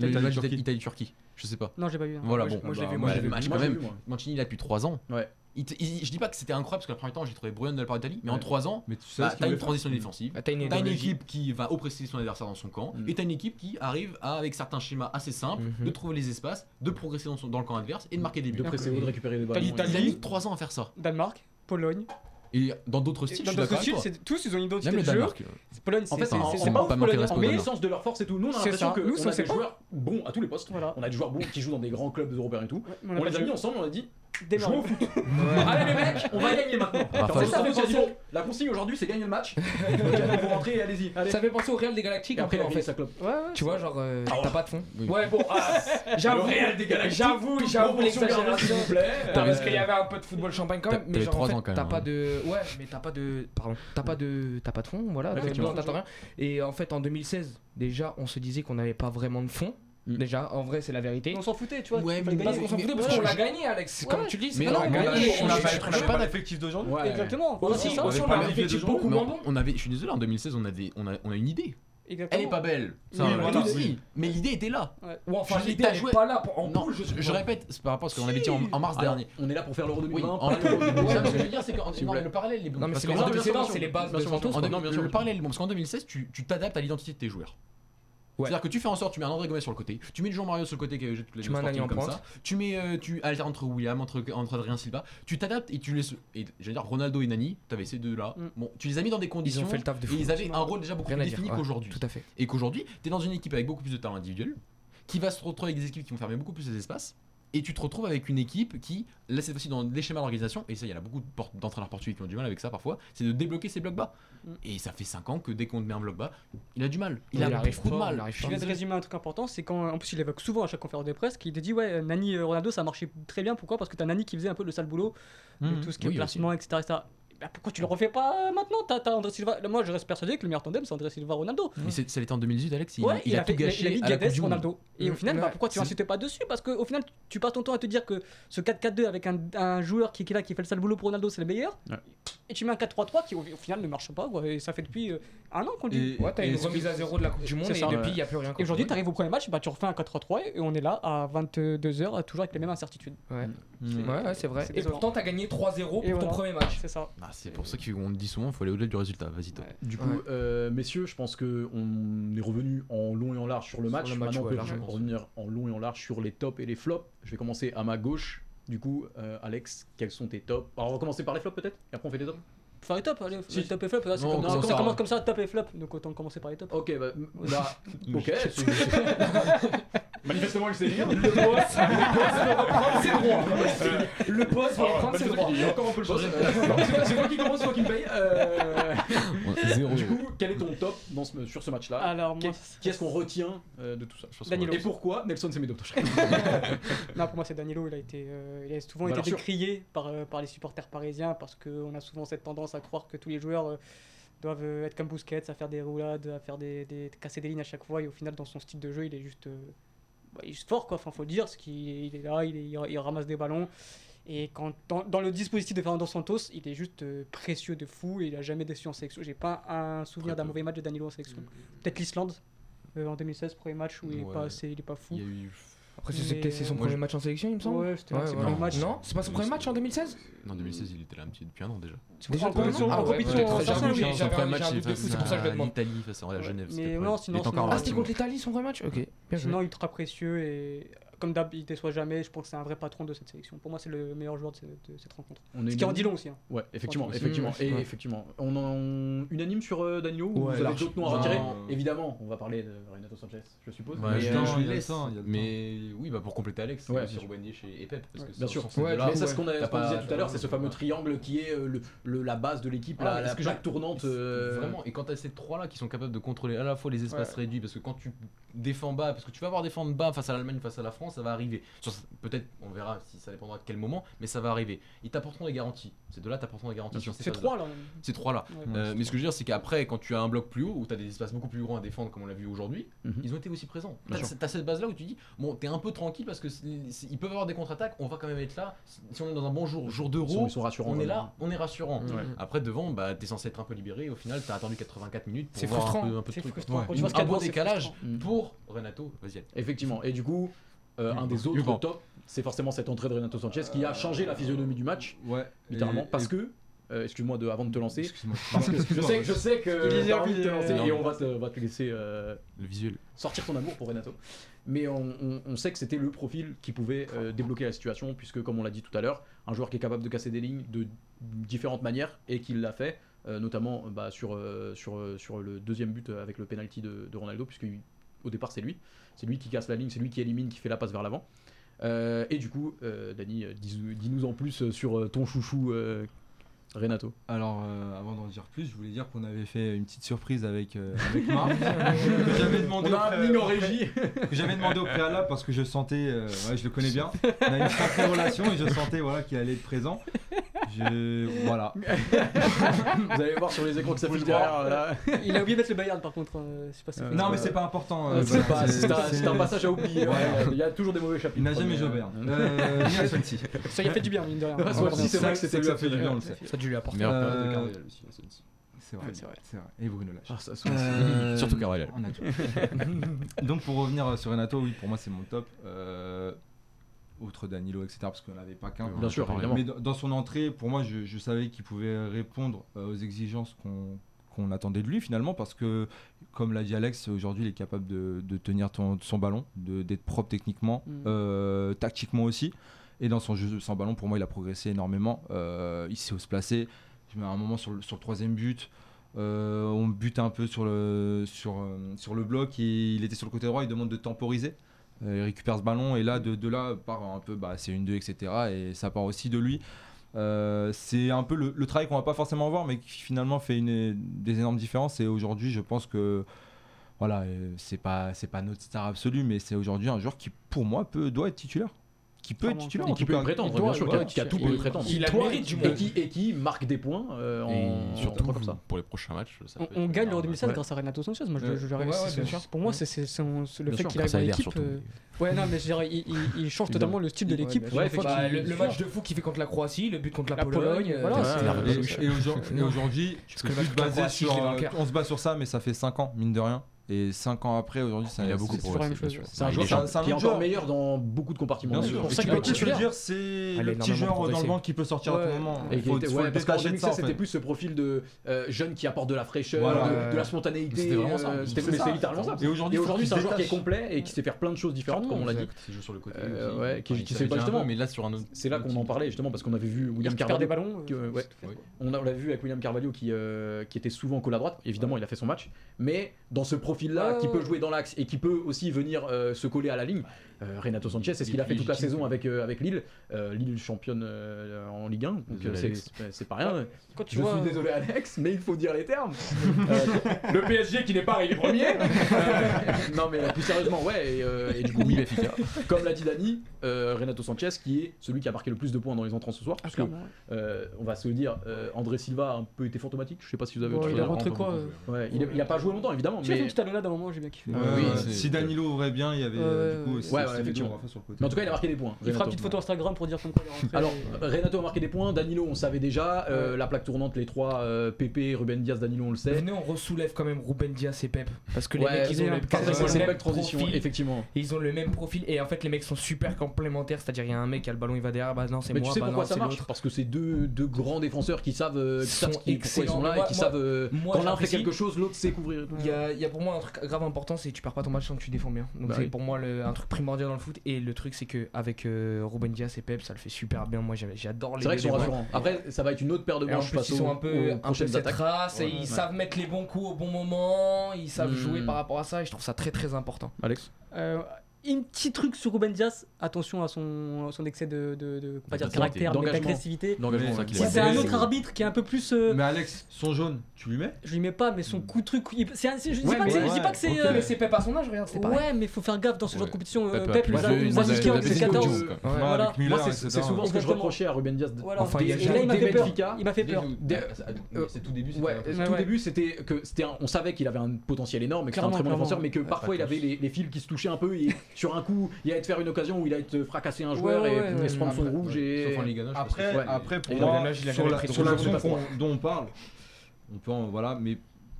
le match Italie-Turquie, je sais pas. Non, j'ai pas vu. Hein. Voilà, bon, moi, je l'ai vu, moi, j'ai vu le match quand même. Mancini, il a depuis 3 ans. Ouais. Je dis pas que c'était incroyable parce que le premier temps j'ai trouvé brillant de la part d'Italie, mais en 3 ans, tu sais bah, t'as une transition défensive, bah, t'as une, équipe qui va oppresser son adversaire dans son camp, mm. et t'as une équipe qui arrive à, avec certains schémas assez simples mm-hmm. de trouver les espaces, de progresser dans, le camp adverse et de marquer des buts. De presser ou de récupérer des balles. L'Italie, 3 ans à faire ça. Danemark, Pologne, et dans d'autres styles, je suis d'accord. Tous, ils ont une identité de jeu. Pologne, c'est pas mais l'essence de leur force et tout. Nous, on a l'impression que nous, on a des joueurs bons à tous les postes. On a des joueurs bons qui jouent dans des grands clubs européens et tout. On les a mis ensemble, on a dit démarre. Allez les mecs, on va gagner maintenant. Ah, la consigne aujourd'hui c'est gagner le match. Vous rentrez, allez-y. Ça fait penser au Real des Galactiques après en fait. Ça clope. Ouais, ouais, tu vois genre euh, t'as pas de fond. Ouais bon ah, j'avoue Real des Galactiques. J'avoue j'avoue l'exagération. Parce qu'il y avait un peu de football champagne quand même. Mais genre en fait t'as pas hein. de ouais mais t'as pas de pardon t'as pas de t'as pas de fond voilà. Et en fait en 2016 déjà on se disait qu'on n'avait pas vraiment de fond. Mm. Déjà, en vrai, c'est la vérité. On s'en foutait, tu vois. Ouais, mais, mais, on s'en foutait parce qu'on l'a gagné, Alex. Comme tu dis, c'est on, on, on, on a pas l'effectif d'aujourd'hui. Exactement. Aussi, on a un effectif beaucoup moins bon. On avait, je suis désolé, en 2016, on avait, on a, on a une idée. Exactement. Elle est pas belle. Ça, oui, voilà. oui. Mais l'idée était là. Ouais. Ou enfin, l'idée n'est pas là. Pour... En non, je, je, répète, c'est par rapport à ce qu'on si. avait dit en, en mars ah, dernier. On est là pour faire l'euro 2020. Oui, en... ouais, ce que je veux dire, c'est que le parallèle est bon. Non, mais c'est les, bases. C'est les bases. Le parallèle est bon. Parce qu'en 2016, tu t'adaptes à l'identité de tes joueurs. C'est-à-dire que tu fais en sorte, tu mets un André Gomez sur le côté, tu mets Jean Mario sur le côté qui est toute la tu mets comme ça, tu mets, euh, tu alternes entre William, entre, entre Adrien Silva, tu t'adaptes et tu laisses. Et j'allais dire Ronaldo et Nani, t'avais ces deux-là. Mm. Bon, tu les as mis dans des conditions. Ils ont fait le taf de. Et ils avaient un rôle déjà beaucoup plus défini qu'aujourd'hui. Tout à fait. Et qu'aujourd'hui, t'es dans une équipe avec beaucoup plus de talent individuel, qui va se retrouver avec des équipes qui vont fermer beaucoup plus les espaces. Et tu te retrouves avec une équipe qui, là cette fois-ci dans les schémas d'organisation, et ça il y a beaucoup d'entraîneurs portugais qui ont du mal avec ça parfois, c'est de débloquer ces blocs bas. Et ça fait 5 ans que dès qu'on te met un bloc bas, il a du mal. Il, a arrive beaucoup de mal. Je viens de résumer un truc important, c'est quand, en plus il évoque souvent à chaque conférence de presse, qu'il te dit ouais, Nani Ronaldo ça marchait très bien, pourquoi? Parce que t'as Nani qui faisait un peu le sale boulot, mm. tout ce qui est placement, etc. Bah, pourquoi tu le refais pas euh, maintenant t as, t as André Silva? Moi, je reste persuadé que le meilleur tandem, c'est André Silva-Ronaldo. Mais ça l'était en 2018, Alex. Il, ouais, il, il, a, a fait, tout gâché. Il a, il a mis Ronaldo. Et au final, bah, pourquoi tu n'insistes pas dessus? Parce qu'au final, tu passes ton temps à te dire que ce 4-4-2 avec un, un, joueur qui, qui est là, qui fait le sale boulot pour Ronaldo, c'est le meilleur. Ouais. Et tu mets un 4-3-3 qui, au, au, final, ne marche pas. Quoi. Et ça fait depuis euh, un an qu'on dit. Ouais, t'as une remise à zéro de la Coupe du Monde et depuis, il n'y a plus rien. Et aujourd'hui, tu arrives au premier match, bah, tu refais un 4-3-3 et on est là à 22h, toujours avec les mêmes incertitudes. Ouais, c'est vrai. Et pourtant, t'as gagné 3-0 pour ton premier match. C'est ça c'est pour ça qu'on le dit souvent, il faut aller au-delà du résultat. Vas-y, toi. Du coup, euh, messieurs, je pense qu'on est revenu en long et en large sur le match. Sur le match Maintenant, on peut revenir en long et en large sur les tops et les flops. Je vais commencer à ma gauche. Du coup, euh, Alex, quels sont tes tops? Alors, on va commencer par les flops peut-être, et après on fait les tops Enfin, les tops, allez, si. les top et flop, là, commence comme ça, top et flop, donc autant commencer par les tops. Ok, bah, bah ok. Manifestement, il sait lire. Le boss, le boss ah, prendre ses droits. Le boss va prendre ses droits. Le C'est moi qui commence, c'est moi qui me paye. Euh, du coup, quel est ton top sur ce match-là Alors moi, qu'est-ce qu'on retient euh, de tout ça Danilo. Et pourquoi Nelson s'est mis d'autres Non, pour moi, c'est Danilo. Il a été, euh, il a souvent été décrié par par les supporters parisiens parce qu'on a souvent cette tendance à croire que tous les joueurs doivent être comme Busquets, à faire des roulades, à faire des, des, casser des lignes à chaque fois. Et au final, dans son style de jeu, il est juste bah, il est juste fort, quoi. Enfin, faut le dire, parce qu'il est là, il, il, ramasse des ballons. Et quand, dans, dans, le dispositif de Fernando Santos, il est juste euh, précieux de fou et il a jamais déçu en sélection. J'ai pas un souvenir d'un mauvais match de Danilo en sélection. Peut-être l'Islande euh, en 2016, premier match où il, ouais. est pas assez, il est pas fou. Après, c'était c'est son premier euh, match en sélection, il me semble. Ouais, c'était son premier match. Non, c'est pas son premier match en 2016 Non, 2016, il était là un petit depuis un an déjà. Déjà en compétition, en compétition. Son premier match, c'est pour ça que je le demande. L'Italie face à Genève. Mais non, sinon, ah, c'était contre l'Italie son premier match. Ok. Sinon, ultra précieux et comme d'hab, il déçoit jamais. Je pense que c'est un vrai patron de cette sélection. Pour moi, c'est le meilleur joueur de, cette rencontre. On est Ce qui en dit long aussi. Hein. Ouais, effectivement, effectivement, et effectivement. On en unanime sur euh, ou Ouais, vous avez d'autres noms à retirer? Évidemment, on va parler de Renato Sanchez, je suppose. Mais, je- laisse. Mais oui, bah pour compléter Alex, Ouais, sur Wendish et, Pep. Parce que Bien sûr. Ouais, ça, ce qu'on a- disait tout à l'heure, c'est ce fameux triangle qui est euh, le, la base de l'équipe, la, tournante. Euh, vraiment, et quand tu as ces trois-là qui sont capables de contrôler à la fois les espaces réduits, parce que quand tu défends bas, parce que tu vas avoir défendre bas face à l'Allemagne, face à la France, ça va arriver. Peut-être, on verra si ça dépendra de quel moment, mais ça va arriver. Ils t'apporteront des garanties. Ces deux-là t'apporteront des garanties. C'est trois là. Euh, c'est trois là. Mais ce que je veux dire, c'est qu'après, quand tu as un bloc plus haut, où tu as des espaces beaucoup plus grands à défendre, comme on l'a vu aujourd'hui, mhm. ils ont été aussi présents. Tu as, cette base là où tu dis, bon, t'es un peu tranquille parce que ils peuvent avoir des contre-attaques, on va quand même être là. Si on est dans un bon jour, jour d'euro, on est là, on est rassurant. Après, devant, bah, t'es censé être un peu libéré. Au final, t'as attendu 84 minutes pour voir un peu, un peu de truc. Ouais. Un bon décalage pour Renato. Vas-y. Effectivement. Et du coup, euh, un des Hugo. autres top, c'est forcément cette entrée de Renato Sanchez qui a changé la physionomie du match, Ouais. littéralement, Et- parce et- que, euh, excuse-moi de, avant de te lancer, Excuse-moi. parce que je sais, je sais que Il est t'as envie de te lancer Non. et on va te, on va te laisser euh, Le visuel. sortir ton amour pour Renato. Mais on, on- on sait que c'était le profil qui pouvait euh, débloquer la situation, puisque comme on l'a dit tout à l'heure, un joueur qui est capable de casser des lignes de différentes manières et qui l'a fait, euh, notamment euh, bah, sur, euh, sur, euh, sur le deuxième but euh, avec le penalty de, de Ronaldo, puisque il- au départ c'est lui, c'est lui qui casse la ligne, c'est lui qui élimine, qui fait la passe vers l'avant. Euh, et du coup, euh, Dani, euh, dis- dis-nous en plus sur ton chouchou euh, Renato. Alors, euh, avant d'en dire plus, je voulais dire qu'on avait fait une petite surprise avec, euh, avec Marc. que j'avais demandé, On au a régie. que j'avais demandé au préalable parce que je sentais, euh, ouais, je le connais bien, on a une sacrée relation et je sentais voilà, qu'il allait être présent. Je, voilà. Vous allez voir sur les écrans que ça Vous fait le derrière. là. Il a oublié de mettre le Bayern par contre. euh, je sais pas si Euh, Non, mais c'est pas important. euh, Ouais, C'est un, passage à oublier. Ouais. ouais. Il y a toujours des mauvais chapitres. Il n'a jamais mais, joué euh, Bayern. Euh, ni à Swansea. Ça y a fait du bien, mine de rien. C'est vrai que Ça- c'était ça lui a fait du bien, on le sait. Ça a dû lui apporter. Meilleur Euh, période de Carvalhal aussi. la Swansea. C'est vrai, Ouais, c'est vrai. c'est vrai. Et Bruno Lage. Ah, ça, ça, Euh, Surtout Carvalhal. Donc pour revenir sur Renato, oui, pour moi c'est mon top. Euh, outre Danilo, etc. Parce qu'on n'avait pas qu'un. Bien sûr, évidemment. Mais dans son entrée, pour moi, je, je savais qu'il pouvait répondre euh, aux exigences qu'on qu'on attendait de lui finalement parce que comme l'a dit Alex aujourd'hui il est capable de, de tenir ton- son ballon d'être propre techniquement Mm. euh, tactiquement aussi et dans son jeu sans ballon pour moi il a progressé énormément Euh, il sait où se placer je mets un moment sur le, sur le troisième but euh, on bute un peu sur le, sur, sur le bloc et il était sur le côté droit il demande de temporiser il récupère ce ballon et là de, de là part un peu bah, c'est une 2 etc et ça part aussi de lui euh, c'est un peu le, le travail qu'on va pas forcément voir, mais qui finalement fait une, des énormes différences. Et aujourd'hui, je pense que voilà, euh, c'est pas c'est pas notre star absolue, mais c'est aujourd'hui un joueur qui, pour moi, peut doit être titulaire, qui peut Clairement. être titulaire. Et en qui tout peut cas. prétendre, bien sûr, qui a tout titulaire. prétendre. Il a le Toi, mérite du et qui, et qui marque des points euh, en surtout comme ça. pour les prochains matchs. On, peut gagne l'Euro 2016 ouais. grâce à Renato Sanchez. Moi, je. Pour moi, c'est le fait qu'il arrive à l'équipe. euh, Ouais, non, mais je dirais, il, change totalement le style de l'équipe. Bah, le, match de fou qu'il fait contre la Croatie, le but contre la, Pologne, Et, aujourd'hui, euh, on se base sur ça, mais ça fait 5 ans, mine de rien. Et 5 ans après, aujourd'hui, ça Il a beaucoup progressé. C'est un joueur qui est- qui encore meilleur dans beaucoup de compartiments. Bien sûr. pour ça dire, c'est le petit joueur dans le banc qui peut sortir à tout moment. Et qui faut, le parce qu'en détacher de ça. 2016, en c'était plus ce profil de euh, jeune qui apporte de la fraîcheur, de, la spontanéité. C'était vraiment ça. euh, C'était littéralement ça. Et aujourd'hui, c'est un joueur qui est complet et qui sait faire plein de choses différentes, comme on l'a dit. Il joue sur le côté. Euh, ouais, qui- qui pas justement. Mais là, sur un autre. C'est là qu'on en parlait justement parce qu'on avait vu William Il perd des Carvalho. ballons. On l'a vu avec William Carvalho qui, qui était souvent col à droite. Évidemment, il a fait son match. Mais dans ce Ouais, qui ouais. peut jouer dans l'axe et qui peut aussi venir euh, se coller à la ligne, Renato Sanchez, c'est ce Il qu'il a fait toute la saison avec, euh, avec Lille. Euh, Lille championne euh, en Ligue 1. Donc euh, c'est- pas rien. Quand tu Je vois. suis désolé Alex, mais il faut dire les termes. Euh, le PSG qui n'est pas arrivé premier. Euh, non mais plus sérieusement, ouais. Et, euh, et du coup, oui, comme l'a dit Dani, euh, Renato Sanchez qui est celui qui a marqué le plus de points dans les entrants ce soir. Parce que, euh, on va se le dire, euh, André Silva a un peu été fantomatique. Je sais pas si vous avez il a rentré quoi euh, Ouais, il, est- il a pas joué longtemps évidemment, Tu as fait une mais, petite talonnade à un moment, j'ai bien kiffé. Si Danilo ouvrait bien, il y avait euh, du coup. ouais, c'est- ouais, effectivement. sur le côté. mais en tout cas, il a marqué des points. Il fera une petite photo Instagram pour dire comme quoi il est rentré. Alors, Renato a marqué des points, Danilo on savait déjà, euh, Ouais. la plaque tournante, les trois, euh, Pépé, Ruben Diaz, Danilo on le sait. Venez, on ressoulève quand même Ruben Diaz et Pep. Parce que les Ouais, mecs, ils ont le, même transition, profil. effectivement. Ils ont le même profil et en fait les mecs sont super complémentaires, c'est-à-dire il y a un mec qui a le ballon, il va derrière, bah non c'est Mais moi, tu sais bah pourquoi non ça c'est marche l'autre. Parce que c'est deux, deux grands défenseurs qui savent, euh, qui Sont savent qui- pourquoi ils sont excellents. là et qui savent euh, quand l'un fait quelque chose, l'autre sait couvrir. Il y, a, il y a pour moi un truc grave important, c'est que tu perds pas ton match tant que tu défends bien. Donc Bah c'est pour moi le- un truc primordial dans le foot. Et le truc c'est que avec euh, Ruben Diaz et Pep, ça le fait super bien. Moi j'adore les C'est vrai qu'ils sont rassurants. Après, ça va être une autre paire de manches ils sont un peu, un peu cette race et Ouais. ils savent mettre les bons coups au bon moment, ils savent Hmm. jouer par rapport à ça et je trouve ça très très important. Alex? Euh, un petit truc sur Ruben Diaz, attention à son, son excès de, de, de- pas dire caractère, mais d'agressivité. Ouais. Si est c'est un autre arbitre qui est un peu plus. euh, Mais Alex, son jaune, tu lui mets? je lui mets pas, mais son coup de truc. il- c'est un- je dis Ouais, pas que je dis ouais, pas que c'est. euh, Mais c'est Pep à son âge, regarde, pareil. Ouais, mais faut faire gaffe dans ce genre de Ouais. compétition. Pep nous a niqué en nous a fait 2014. des coups, quoi. Ouais, Voilà. avec Müller, Moi, c'est souvent ce que je reprochais à Ruben Diaz. Voilà. Enfin, il m'a fait peur. Il m'a fait peur. C'est tout début. c'était Ouais, tout Ouais, ouais. début c'était que c'était un- on savait qu'il avait un potentiel énorme et que c'était un très bon défenseur mais que Ouais, parfois il avait les, fils qui se touchaient un peu sur un coup il allait te faire une occasion où il allait te fracasser un joueur Ouais, et, ouais, et ouais, se prendre son rouge et Sauf en Ligue 1,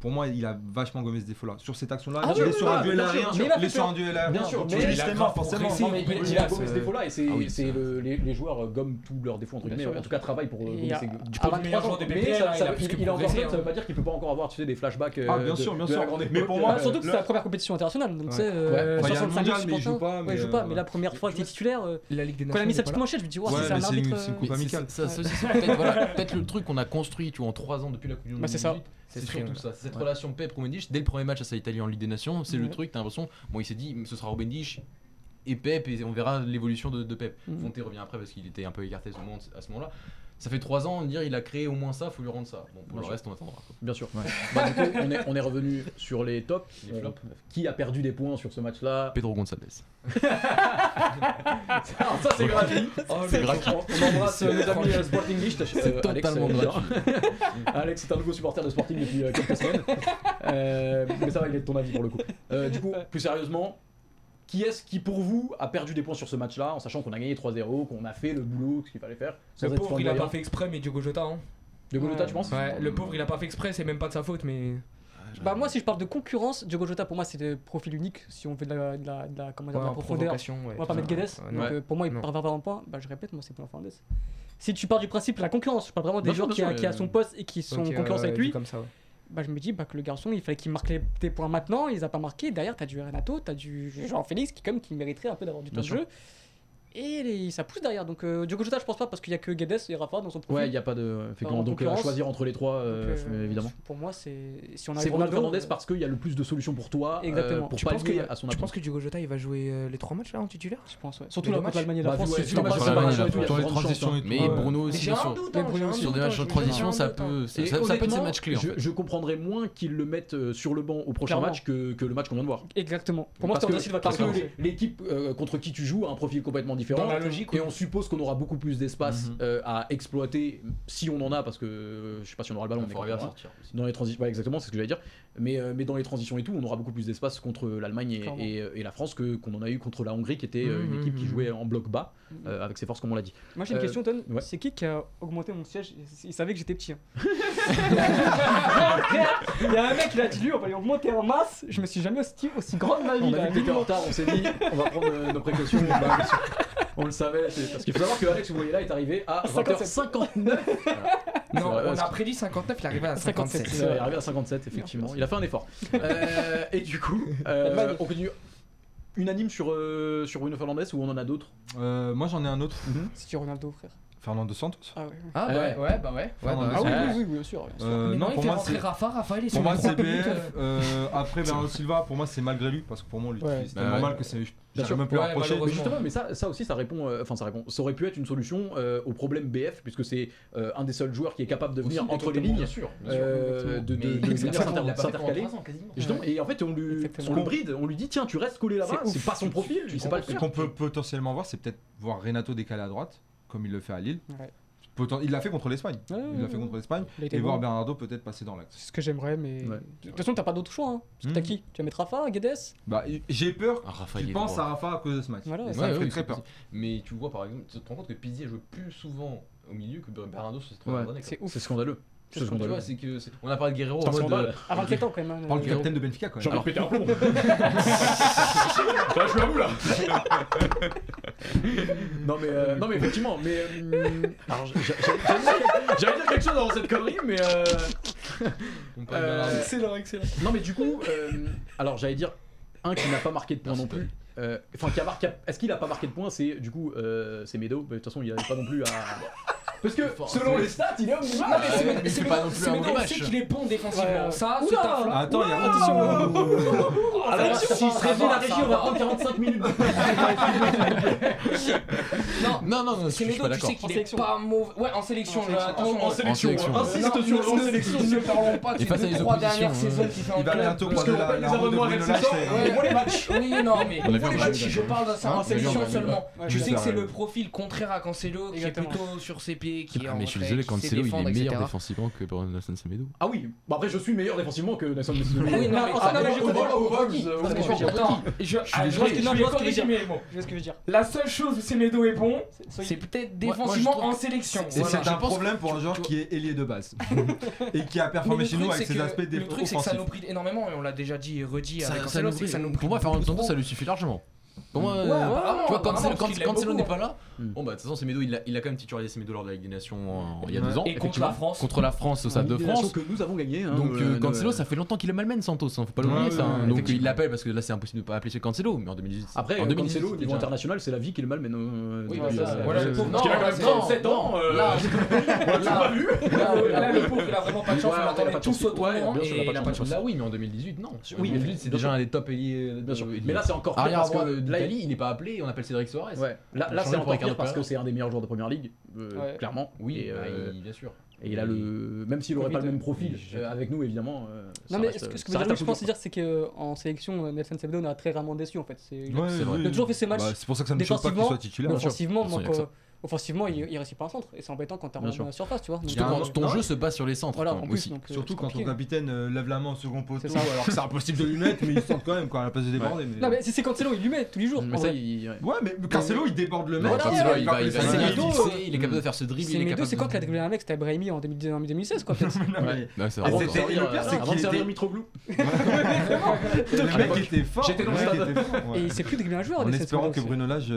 pour moi, il a vachement gommé ce défaut-là. Sur cette action-là, ah il est sur un duel à rien. Il est sur un duel à rien. Bien sûr, mais il a forcément. Il a gommé ce euh, défaut-là et c'est ah les joueurs euh, gomment tous leurs défauts, entre guillemets. En tout cas, travaillent pour euh, gommer ses Il a ah, encore ça veut pas dire qu'il peut pas encore avoir des flashbacks. Ah, bien sûr, bien sûr. Mais pour moi, surtout que c'est la première compétition internationale. Donc, tu sais, il joue pas. Mais la première fois qu'il était titulaire, quand il a mis sa petite manchette, je me dis, ouais, c'est un arbitre. C'est une coupe amicale. Peut-être le truc qu'on a construit, en 3 ans depuis la Coupe du Monde. C'est ça. C'est surtout ça. Cette relation Pep Rubendish, dès le premier match à l'Italie en Ligue des Nations, c'est le truc, t'as l'impression, bon, il s'est dit, ce sera Rubendish et Pep, et on verra l'évolution de, de Pep. Mmh. Revient après parce qu'il était un peu écarté à ce moment-là ça fait trois ans, dire il a créé au moins ça, faut lui rendre ça. Bon, pour le reste, on attendra. Bien sûr. Bah, du coup, on est, on est revenu sur les tops. Qui a perdu des points sur ce match-là Pedro González. Ça, c'est gratuit. Oh, c'est gratuit. On embrasse euh, nos amis euh, Sporting C'est euh, totalement euh, gratuit. Alex est un nouveau supporter de Sporting depuis quelques semaines. Euh, mais ça va, il est de ton avis pour le coup. Du coup, plus sérieusement, qui est-ce qui, pour vous, a perdu des points sur ce match-là, en sachant qu'on a gagné 3-0, qu'on a fait le boulot, ce qu'il fallait faire Le pauvre, il a pas fait exprès, mais Diogo Jota. Hein. Diogo. Jota, tu penses ouais, le pauvre, il a pas fait exprès, c'est même pas de sa faute, mais. Bah, moi, si je parle de concurrence, Diogo Jota, pour moi, c'est le profil unique. Si on fait de la, de la, comment dire, de la profondeur, on va pas mettre Guedes. donc, euh, pour moi, il part pas en point. Bah, je répète, moi, c'est Bruno Fernandes. Si tu pars du principe la concurrence, je parle vraiment des non, gens qui, a, son poste et qui sont en concurrence euh, avec lui bah, je me dis bah, que le garçon, il fallait qu'il marque les, points maintenant, il les a pas marqué Derrière, tu as du Renato, tu du Jean-Félix qui, comme, qui mériterait un peu d'avoir du temps de jeu. Et les... ça pousse derrière. Donc euh, Diogo Jota, je pense pas, parce qu'il y a que Guedes et Rafa dans son profil. Ouais, il n'y a pas de. Effectivement. donc euh, à choisir entre les trois, euh, euh, évidemment. Pour moi, c'est. Si on a C'est Ronaldo Fernandez parce qu'il y a le plus de solutions pour toi. Exactement. pour tu penses que, à son Tu penses que Diogo Jota, il va jouer les trois matchs là en titulaire? Je pense, ouais. Surtout bah, les la match l'Allemagne et la France. Sur les transitions. Mais Bruno aussi, sur des matchs en transition, ça peut être ces matchs clés. Je comprendrais moins qu'ils le mettent sur le banc au prochain match que le match qu'on vient de voir. Exactement. Pour moi, c'est Parce que hein. l'équipe contre qui tu joues a un profil complètement différent différent. Dans la logique, et on suppose qu'on aura beaucoup plus d'espace mhm. euh, à exploiter si on en a, parce que je sais pas si on aura le ballon. Il bien hein. sortir. Dans les transitions, exactement, c'est ce que j'allais dire. Mais, euh, mais dans les transitions et tout, on aura beaucoup plus d'espace contre l'Allemagne et, euh, la France que qu'on en a eu contre la Hongrie, qui était une mhm, équipe qui mhm, jouait en bloc bas avec ses forces, comme on l'a dit. Moi j'ai une question, Ton. C'est qui qui a augmenté mon siège? Il savait que j'étais petit. Hein. Il y a un mec qui l'a dit lui, on va lui augmenter en masse. Je me suis jamais aussi, aussi grande ma vie. On a vu que en retard, on s'est dit, on va prendre nos précautions on le savait. Parce qu'il faut savoir que Alex, vous voyez là, est arrivé à 59 Non, on a prédit 59, il est arrivé à 57. Il est arrivé à 57, effectivement. Il a fait un effort. Euh, et du coup, euh, on continue unanime sur, euh, sur Fernandez ou on en a d'autres? Euh, moi j'en ai un autre. Mm -hmm. C'est Ronaldo frère. Fernando Santos Ah, eh, ouais, ouais, bah ouais. Bah ah, oui, oui, oui, bien sûr. Euh, non, il pour fait moi, rentrer Rafa, Rafa, il est Pour moi, c'est BF. Euh, après, Bernardo Silva, pour moi, c'est malgré lui, parce que pour moi, on l'utilise. C'est normal que c'est. Bien sûr, même plus ouais, mais justement, mais ça, ça aussi, ça répond. Euh, enfin, ça répond. Ça aurait pu être une solution euh, au problème BF, puisque c'est un des seuls joueurs qui est capable de venir entre les lignes. Bien sûr. De, s'intercaler. Et en fait, on le bride, on lui dit tiens, tu restes collé là-bas. C'est pas son profil. Ce qu'on peut potentiellement voir, c'est peut-être voir Renato décalé à droite comme il le fait à Lille. Il l'a fait contre l'Espagne. Il l'a fait contre l'Espagne. Et voir. Bernardo peut-être passer dans l'axe. C'est ce que j'aimerais, mais. De toute façon, t'as pas d'autre choix. Hein. Mmh. T'as hmm. qui? Tu vas mettre Rafa, Guedes? Bah, J'ai peur ah, qu'il pense à Rafa à cause de ce match. Ça fait très peur. Mais tu vois, par exemple, tu te rends compte que Pizzi a joué plus souvent au milieu que Bernardo se C'est scandaleux. C'est ce scandaleux. C'est que c'est- on a parlé de Guerrero en mode. euh, ah, À 27 ans quand même. hein, Parle du capitaine de Benfica quand même. envie de péter un plomb. Là, je l'avoue là. non mais euh, non mais effectivement, mais euh, alors, j'allais dire- quelque chose avant cette connerie, mais euh, euh, Excellent, excellent. non mais du coup, euh, alors j'allais dire un qui n'a pas marqué de point non plus. Euh, Enfin, qui a marqué- est-ce qu'il a pas marqué de point C'est du coup, euh, c'est Meadow. De toute façon, il n'avait pas non plus à. Parce que selon les stats, il est omnimatch. Non, mais c'est ah, pas non plus un On sait qu'il est bon défensivement. Ça, c'est un Attends, il y a attention. Alors, si se réveille la régie, on va prendre 45 minutes. non, non, non, non, je. Tu sais qu'il est pas mauvais. Ouais, en sélection. En sélection. Insiste sur en sélection. Ne parlons pas des trois dernières hein. saisons qui fait en club. Bientôt, parce que les abonnements à saison. Moi les matchs. Oui, non, mais les matchs. Je parle en hein, sélection seulement. Tu sais que c'est le profil contraire à Cancelo qui est plutôt sur ses pieds, qui en Mais je suis désolé, Cancelo il est meilleur défensivement que Nelson Semedo. Ah oui. Bah après, je suis meilleur défensivement que Nelson Semedo. Oui, non, ah, mais je comprends. Je vois ce que je veux dire. La seule chose chose où Semedo bon, c'est peut-être défensivement en sélection. C'est un problème pour un joueur qui est ailier de base et qui a performé chez nous avec ses aspects défensifs. Le truc, c'est que ça nous bride énormément et on l'a déjà dit et redit. Pour moi, Fernando ça lui suffit largement. Pour moi, euh, tu vois, quand, quand, quand Cancelo n'est pas là, hein. hmm. bon bah de toute façon, Semedo il a, il a quand même titularisé Semedo lors de la Ligue euh, il y a deux ans. Et contre la France. Contre la France au Stade de France. que nous avons gagné. Hein, Donc euh, Cancelo, ça fait longtemps qu'il le malmène Santos, hein, faut pas l'oublier ouais, ça. Hein. il l'appelle parce que là c'est impossible de pas appeler chez Cancelo, mais en 2018. Après, en 2018, Cancelo, au niveau international, c'est la vie qui bah, le malmène. Oui, voilà, parce qu'il quand même 37 ans. Là, tu l'as pas vu Là, le pauvre, il a vraiment pas de chance, on l'attendait tous autour. Hein. Là, bah oui, mais en 2018, non. Oui, 2018, c'est déjà un des top ailiers. Mais là, c'est encore. Lively, il n'est pas appelé, on appelle Cédric Soares. Là, c'est encore parce que c'est un des meilleurs joueurs de première ligue, euh, clairement. Oui, bah, euh, bien sûr. Et il a le. Même s'il n'aurait pas le même profil avec nous, évidemment. Euh, non, mais ce que, je pense dire, c'est qu'en sélection, Nelson Semedo, on a très rarement déçu en fait. Il a toujours fait ses bah, matchs. C'est pour ça que ça me choque pas qu'il soit titulaire. Offensivement, offensivement, il, il réussit pas un centre. Et c'est embêtant quand tu t'as en surface, tu vois. Euh, ton jeu se base sur les centres. Euh, Surtout quand ton capitaine euh, lève la main au second poteau, c'est impossible de lui mettre, mais il sort quand même quoi, à la place de déborder. Ouais. Mais... Non, c'est Cancelo, il lui met tous les jours. Mais il... Ouais, mais Cancelo, il déborde le mec. Il est capable de faire ce dribble. C'est quand qu'il a dribblé un mec C'était Brahimi en 2016, quoi, peut-être. Le pire, c'est qu'il était Mitroglou. Le mec était fort. J'étais dans le stade. Et il s'est plus dribbler un joueur. En espérant que Bruno Lage.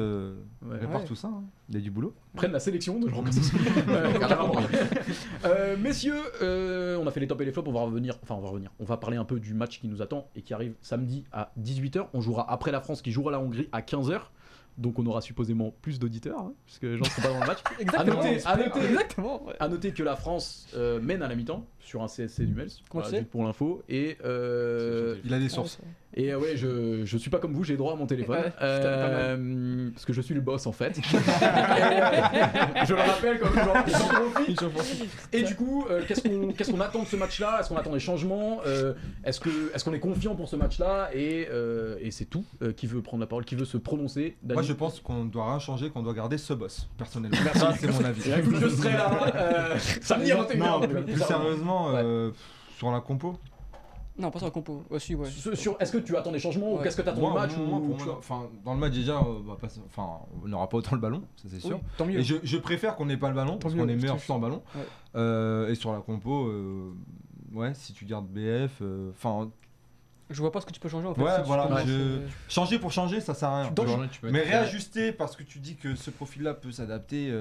Ouais. Répare tout ça, hein. il y a du boulot. Prennent la sélection de gens comme euh, messieurs, euh, on a fait les tops et les flops, on va revenir, enfin on va revenir, on va parler un peu du match qui nous attend et qui arrive samedi à 18h. On jouera après la France qui jouera la Hongrie à 15h. Donc on aura supposément plus d'auditeurs, hein, puisque les gens ne seront pas dans le match. exactement, à noter, à noter, à noter que la France euh, mène à la mi-temps sur un CSC du Mels, voilà, pour l'info. Il a des sources. Et euh, ouais, je, je suis pas comme vous, j'ai droit à mon téléphone. Euh, parce que je suis le boss en fait. je le rappelle comme genre. Et du coup, euh, qu'est-ce qu'on attend de ce match-là? Est-ce qu'on attend des changements? Est-ce est-ce qu'on est confiant pour ce match-là? Et, et c'est tout. qui veut prendre la parole Qui veut se prononcer Moi, je pense qu'on ne doit rien changer, qu'on doit garder ce boss. Personnellement, ah, c'est mon avis. je serai là. ça me dit Non, plus, plus sérieusement, sur la compo. Non, pas sur la compo. Oh, si, ouais. sur, Est-ce que tu attends des changements ou qu'est-ce que tu attends Moi, du match ou, dans le match déjà, on on n'aura pas autant le ballon, ça c'est sûr. Tant mieux. Je, préfère qu'on n'ait pas le ballon, parce qu'on est meilleur sans ballon. Euh, et sur la compo, euh, ouais, si tu gardes BF, euh, Je vois pas ce que tu peux changer en fait. Voilà, changer pour changer, ça sert à rien. Mais réajuster parce que tu dis que ce profil-là peut s'adapter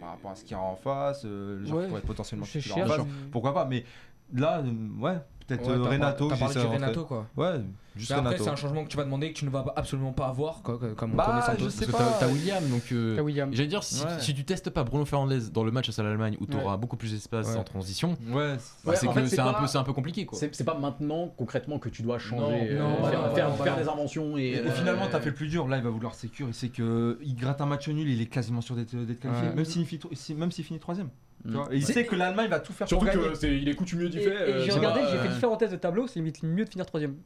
par rapport à ce qu'il y a en face, euh, les Ouais, potentiellement je en Pourquoi pas Mais là, euh, ouais, peut-être ouais, euh, Renato. T'as parlé de Renato, quoi. Ouais, juste mais après, c'est un changement que tu vas demander que tu ne vas absolument pas avoir, quoi, comme on bah, connaît Santos. Je parce pas. que t'as William, donc. Euh, William. J'allais dire, si, tu testes pas Bruno Fernandez dans le match à l'Allemagne où tu auras beaucoup plus d'espace en transition, c'est un, peu, compliqué, quoi. C'est pas maintenant, concrètement, que tu dois changer, euh, non, faire, des inventions. Et, et finalement, t'as fait le plus dur. Là, il va vouloir sécure. Il sait qu'il gratte un match nul, il est quasiment sûr d'être qualifié, même s'il finit troisième. Il sait que l'Allemagne va tout faire Surtout pour gagner. qu'il est coutumier d'y faire. euh, j'ai regardé, j'ai fait différentes thèses de tableau, c'est limite mieux de finir troisième.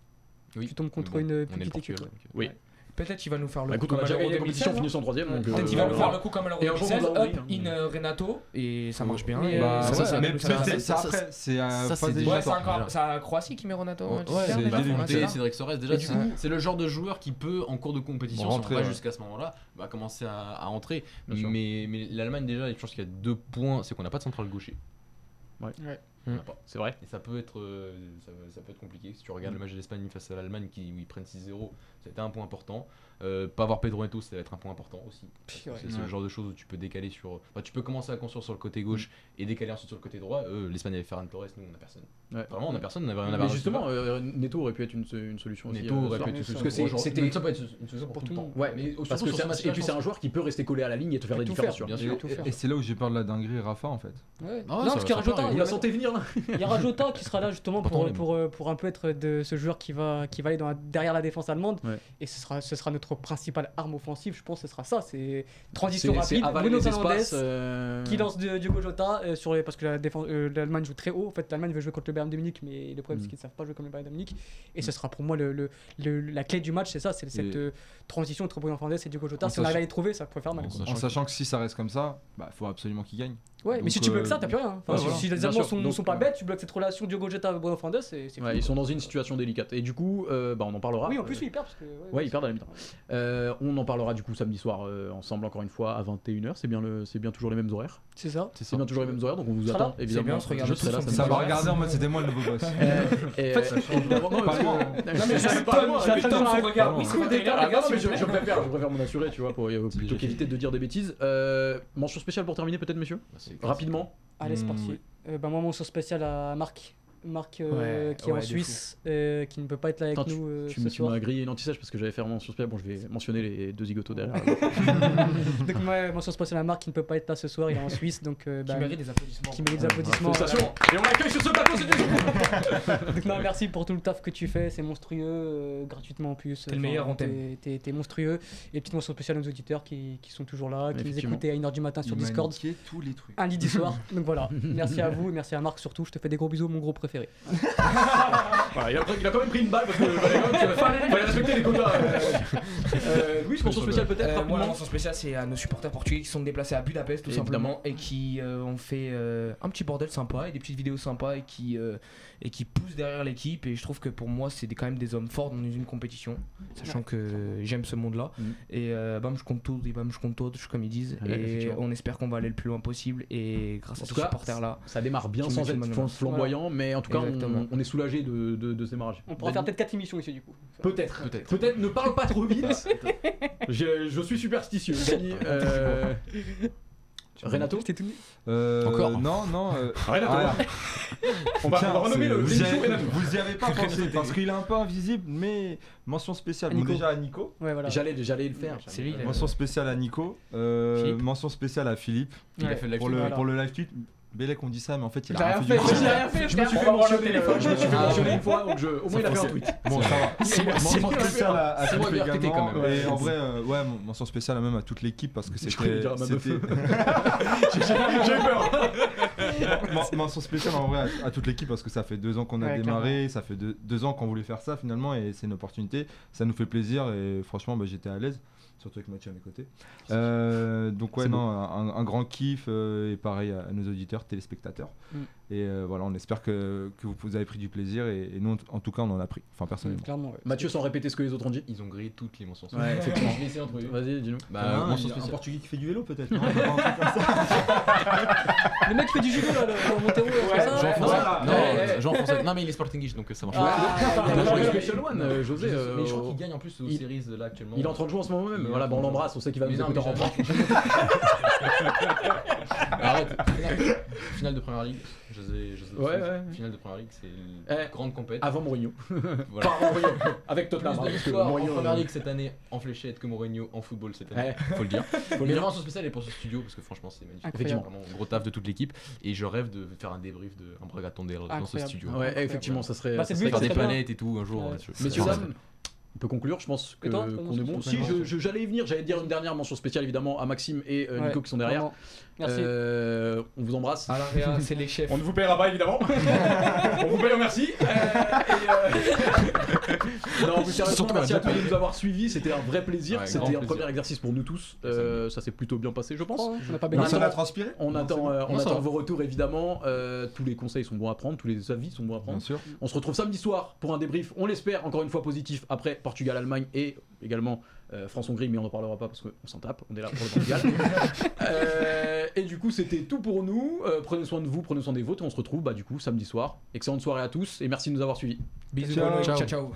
Oui. Tu tombes contre une euh, petite équipe. Euh, oui, Peut-être qu'il va nous faire le bah, coup écoute, comme on a déjà gagné la compétition, on en troisième. Peut-être euh, qu'il va nous faire le coup comme à l'Euro Et l'a up in euh, Renato, et ça marche bien. c'est bah, euh, ça, après, c'est à ça, phase Croatie qui met Renato. au c'est le Cédric Sorès, déjà, c'est le genre de joueur qui peut, en cours de compétition, si on va jusqu'à ce moment-là, va commencer à, entrer. Bien sûr. Mais, mais l'Allemagne, déjà, je pense qu'il y a deux points, c'est qu'on n'a pas de central gaucher. Ouais. On n'a mm. pas. C'est vrai. Et ça peut être, euh, ça, ça peut être compliqué. Si tu regardes le match de l'Espagne face à l'Allemagne, qui, où ils prennent 6-0, c'était un point important. Euh, pas avoir Pedro Neto, ça va être un point important aussi. C'est ouais. le genre de choses où tu peux décaler sur. Tu peux commencer à construire sur le côté gauche mm. et décaler ensuite sur le côté droit. Euh, L'Espagne avait Ferran Torres, nous on a personne. Ouais. Vraiment, on a personne, on avait rien à Mais justement, euh, Neto aurait pu être une, solution Neto aussi. Neto euh, aurait pu être une solution. Parce que c'était. Être une solution pour tout le temps. Ouais, mais parce et puis c'est un joueur qui peut rester collé à la ligne et te faire des différences. bien sûr Et c'est là où j'ai peur de la dinguerie, Rafa en fait. Ah non, parce qu'il y a Rajota. Il a senté venir. Il y a Rajota qui sera là justement pour un peu être de ce joueur qui va aller derrière la défense allemande. Et ce sera, ce sera notre principale arme offensive, je pense, que ce sera ça. C'est transition rapide, Bruno espaces, euh... qui lance Diogo Jota euh, sur parce que la euh, l'Allemagne joue très haut. En fait, l'Allemagne veut jouer contre le Bayern de Munich, mais le problème c'est mm. qu'ils ne savent pas jouer comme le Bayern de Munich. Et ce sera pour moi le, la clé du match, c'est ça, c'est cette euh, transition entre Bruno Fernandez et Diogo Jota. En si on arrive à les trouver, ça pourrait faire mal. En, sachant que si ça reste comme ça, il bah, faut absolument qu'ils gagnent. Ouais, mais si tu bloques euh, ça, t'as plus rien. Enfin, ouais, si- voilà. si les Allemands sont, Donc, sont pas euh, bêtes, tu bloques cette relation Diogo Jota Bruno Fernandes, c'est c'est Ouais, ils sont dans une situation délicate. Et du coup, euh, bah, on en parlera. Oui, en plus, Euh, ils perdent parce que. Ouais, ils perdent à la mi-temps. Euh, on en parlera du coup samedi soir euh, ensemble encore une fois à 21h. C'est bien, le, c'est bien toujours les mêmes horaires. C'est ça. C'est bien toujours les mêmes horaires, donc on vous attend là évidemment. bien, on se regarde Je serai là, Ça va regarder en mode c'était moi le nouveau boss. Euh, euh, je, préfère, je préfère m'en assurer, tu vois, euh, plutôt qu'éviter de dire des bêtises. Euh, mention spéciale pour terminer, peut-être, messieurs? Bah, Rapidement. Allez, c'est Mm, parti. Euh, bah, moi, mention spéciale à Marc. Marc euh, Ouais, qui est ouais, en Suisse, euh, qui ne peut pas être là avec Attends, nous euh, Tu, tu soir. m'as grillé une anti-sèche parce que j'avais fait mention spéciale. Bon, je vais mentionner les deux zigotos derrière. donc, moi, mention spéciale à Marc qui ne peut pas être là ce soir, il est en Suisse, donc. euh, Qui bah, mérite des applaudissements. qui mérite des applaudissements. Et on l'accueille sur ce plateau, c'est Donc non, merci pour tout le taf que tu fais, c'est monstrueux, euh, gratuitement en plus. T'es le meilleur, on t'es- t'aime. T'es monstrueux. Et petite mention spéciale à nos auditeurs qui, qui sont toujours là, qui nous écoutaient à 1h du matin sur Discord. tous les trucs. Un lundi soir. Donc voilà, merci à vous et merci à Marc surtout. Je te fais des gros bisous, mon gros préféré. Voilà, il, a, pris- il a quand même pris une balle parce que même- fallait- fallait respecter les quotas. Euh, Louis, mention spéciale peut-être Euh, moi, mention spéciale, c'est à nos supporters portugais qui sont déplacés à Budapest, tout simplement, et qui euh, ont fait euh, un petit bordel sympa et des petites vidéos sympas et qui, euh, et qui poussent derrière l'équipe. Et je trouve que pour moi, c'est quand même des hommes forts dans une compétition, sachant que j'aime ce monde-là. Mhm. Et euh, bam, je compte tout, et bam, je compte tout, comme ils disent. Ouais, et on espère qu'on va aller le plus loin possible. Et grâce En à tout ces supporters-là, Ça démarre bien sans être flamboyant, mais en tout cas, on, on est soulagé de, de, de ce démarrage. On pourra faire peut-être 4 émissions ici du coup. Peut-être. Peut-être. Peut-être ne parle pas trop vite. je, je suis superstitieux. Dani, euh, Renato C'était tout nu. Euh, Encore Non, non. euh, Renato. ah, On va, tiens, on va renommer le vous avez- Renato. Vous y avez pas pensé parce qu'il est un peu invisible, mais mention spéciale. À Bon, Nico. déjà à Nico. Ouais, voilà. J'allais, j'allais le faire. c'est lui, Mention spéciale à Nico. Euh, Philippe. mention spéciale à Philippe. Il a fait le live Pour le, Voilà. pour le live tweet. Bélec, on dit ça, mais en fait, il a rien fait, fait. du tout. j'ai rien fait, Je me suis fait mentionner, téléphone. je me suis fait Ah, mentionner une fois, donc je, au moins il a fait un tweet. Bon, ça va. C'est moi- qui RTT également. quand même. Et en vrai, euh, ouais, mon- mention spéciale même à toute l'équipe parce que c'était. J'ai eu peur. Men- Mention spéciale en vrai à, toute l'équipe parce que ça fait deux ans qu'on a démarré, ça fait deux, deux ans qu'on voulait faire ça finalement et c'est une opportunité. Ça nous fait plaisir et franchement bah, j'étais à l'aise, surtout avec Mathieu à mes côtés. Euh, donc ouais non, un, un grand kiff euh, et pareil à, à nos auditeurs, téléspectateurs. Mm. Et euh, voilà, on espère que, que vous avez pris du plaisir et, et nous en tout cas on en a pris, enfin personnellement. Clairement, ouais. Mathieu, sans répéter ce que les autres ont dit. Ils ont grillé toutes les mentions. Ouais, effectivement. Vas-y, dis-nous. Bah, mention un spéciale. portugais qui fait du vélo peut-être. non un. Le mec fait du judo là, le Montero, Ouais. Non, Ouais. Non, mais il est sportingish donc ça marche. Ah, Il euh, José. euh, Mais je crois qu'il gagne en plus aux il- séries là actuellement. Il est en train de jouer en ce moment même. Il Voilà, on l'embrasse, on sait qu'il va nous non, écouter en rentrant. Arrête. Finale- de première ligue. José Ouais, Sousa. ouais. Finale de première ligue, c'est Eh, une grande compète. Avant Mourinho. Voilà. Avant Mourinho. Avec Plus Tottenham. hein, de parce que victoires en Mourinho, première euh, ligue cette année en fléchette que Mourinho en football cette année. Ouais. Faut le dire. Faut le Mais mention spéciale est pour ce studio parce que franchement c'est magnifique. Incroyable. Vraiment gros taf de toute l'équipe et je rêve de faire un débrief de un Bragaton dans ce studio. Ouais, effectivement, ça serait. Bah, Faire des planètes et tout un jour. Je- Messieurs, dames, on peut conclure, je pense que- qu'on est bon. Si, j'allais y venir, j'allais dire une dernière mention spéciale évidemment à Maxime et euh, Nico qui sont derrière. vraiment. Merci. Euh, on vous embrasse. à la Réa, c'est les chefs. On ne vous paiera pas évidemment. on vous paye en merci. Euh, et, euh, non, plus sérieusement, Surtout merci à tous de nous avoir suivis. C'était un vrai plaisir. Ouais, C'était un plaisir. premier exercice pour nous tous. Euh, ça s'est plutôt bien passé, je pense. Oh, On n'a pas On attend- transpiré On Non, attend, euh, on Non, ça attend va. vos retours évidemment. Euh, tous les conseils sont bons à prendre, tous les avis sont bons à prendre. Bien sûr. On se retrouve samedi soir pour un débrief, on l'espère, encore une fois positif, après Portugal-Allemagne et également France-Hongrie, mais on n'en parlera pas parce qu'on s'en tape, on est là pour le Portugal. Euh, et du coup, c'était tout pour nous. Euh, prenez soin de vous, prenez soin des vôtres, et on se retrouve bah, du coup samedi soir. Excellente soirée à tous et merci de nous avoir suivis. Bisous, ciao. Ciao. ciao.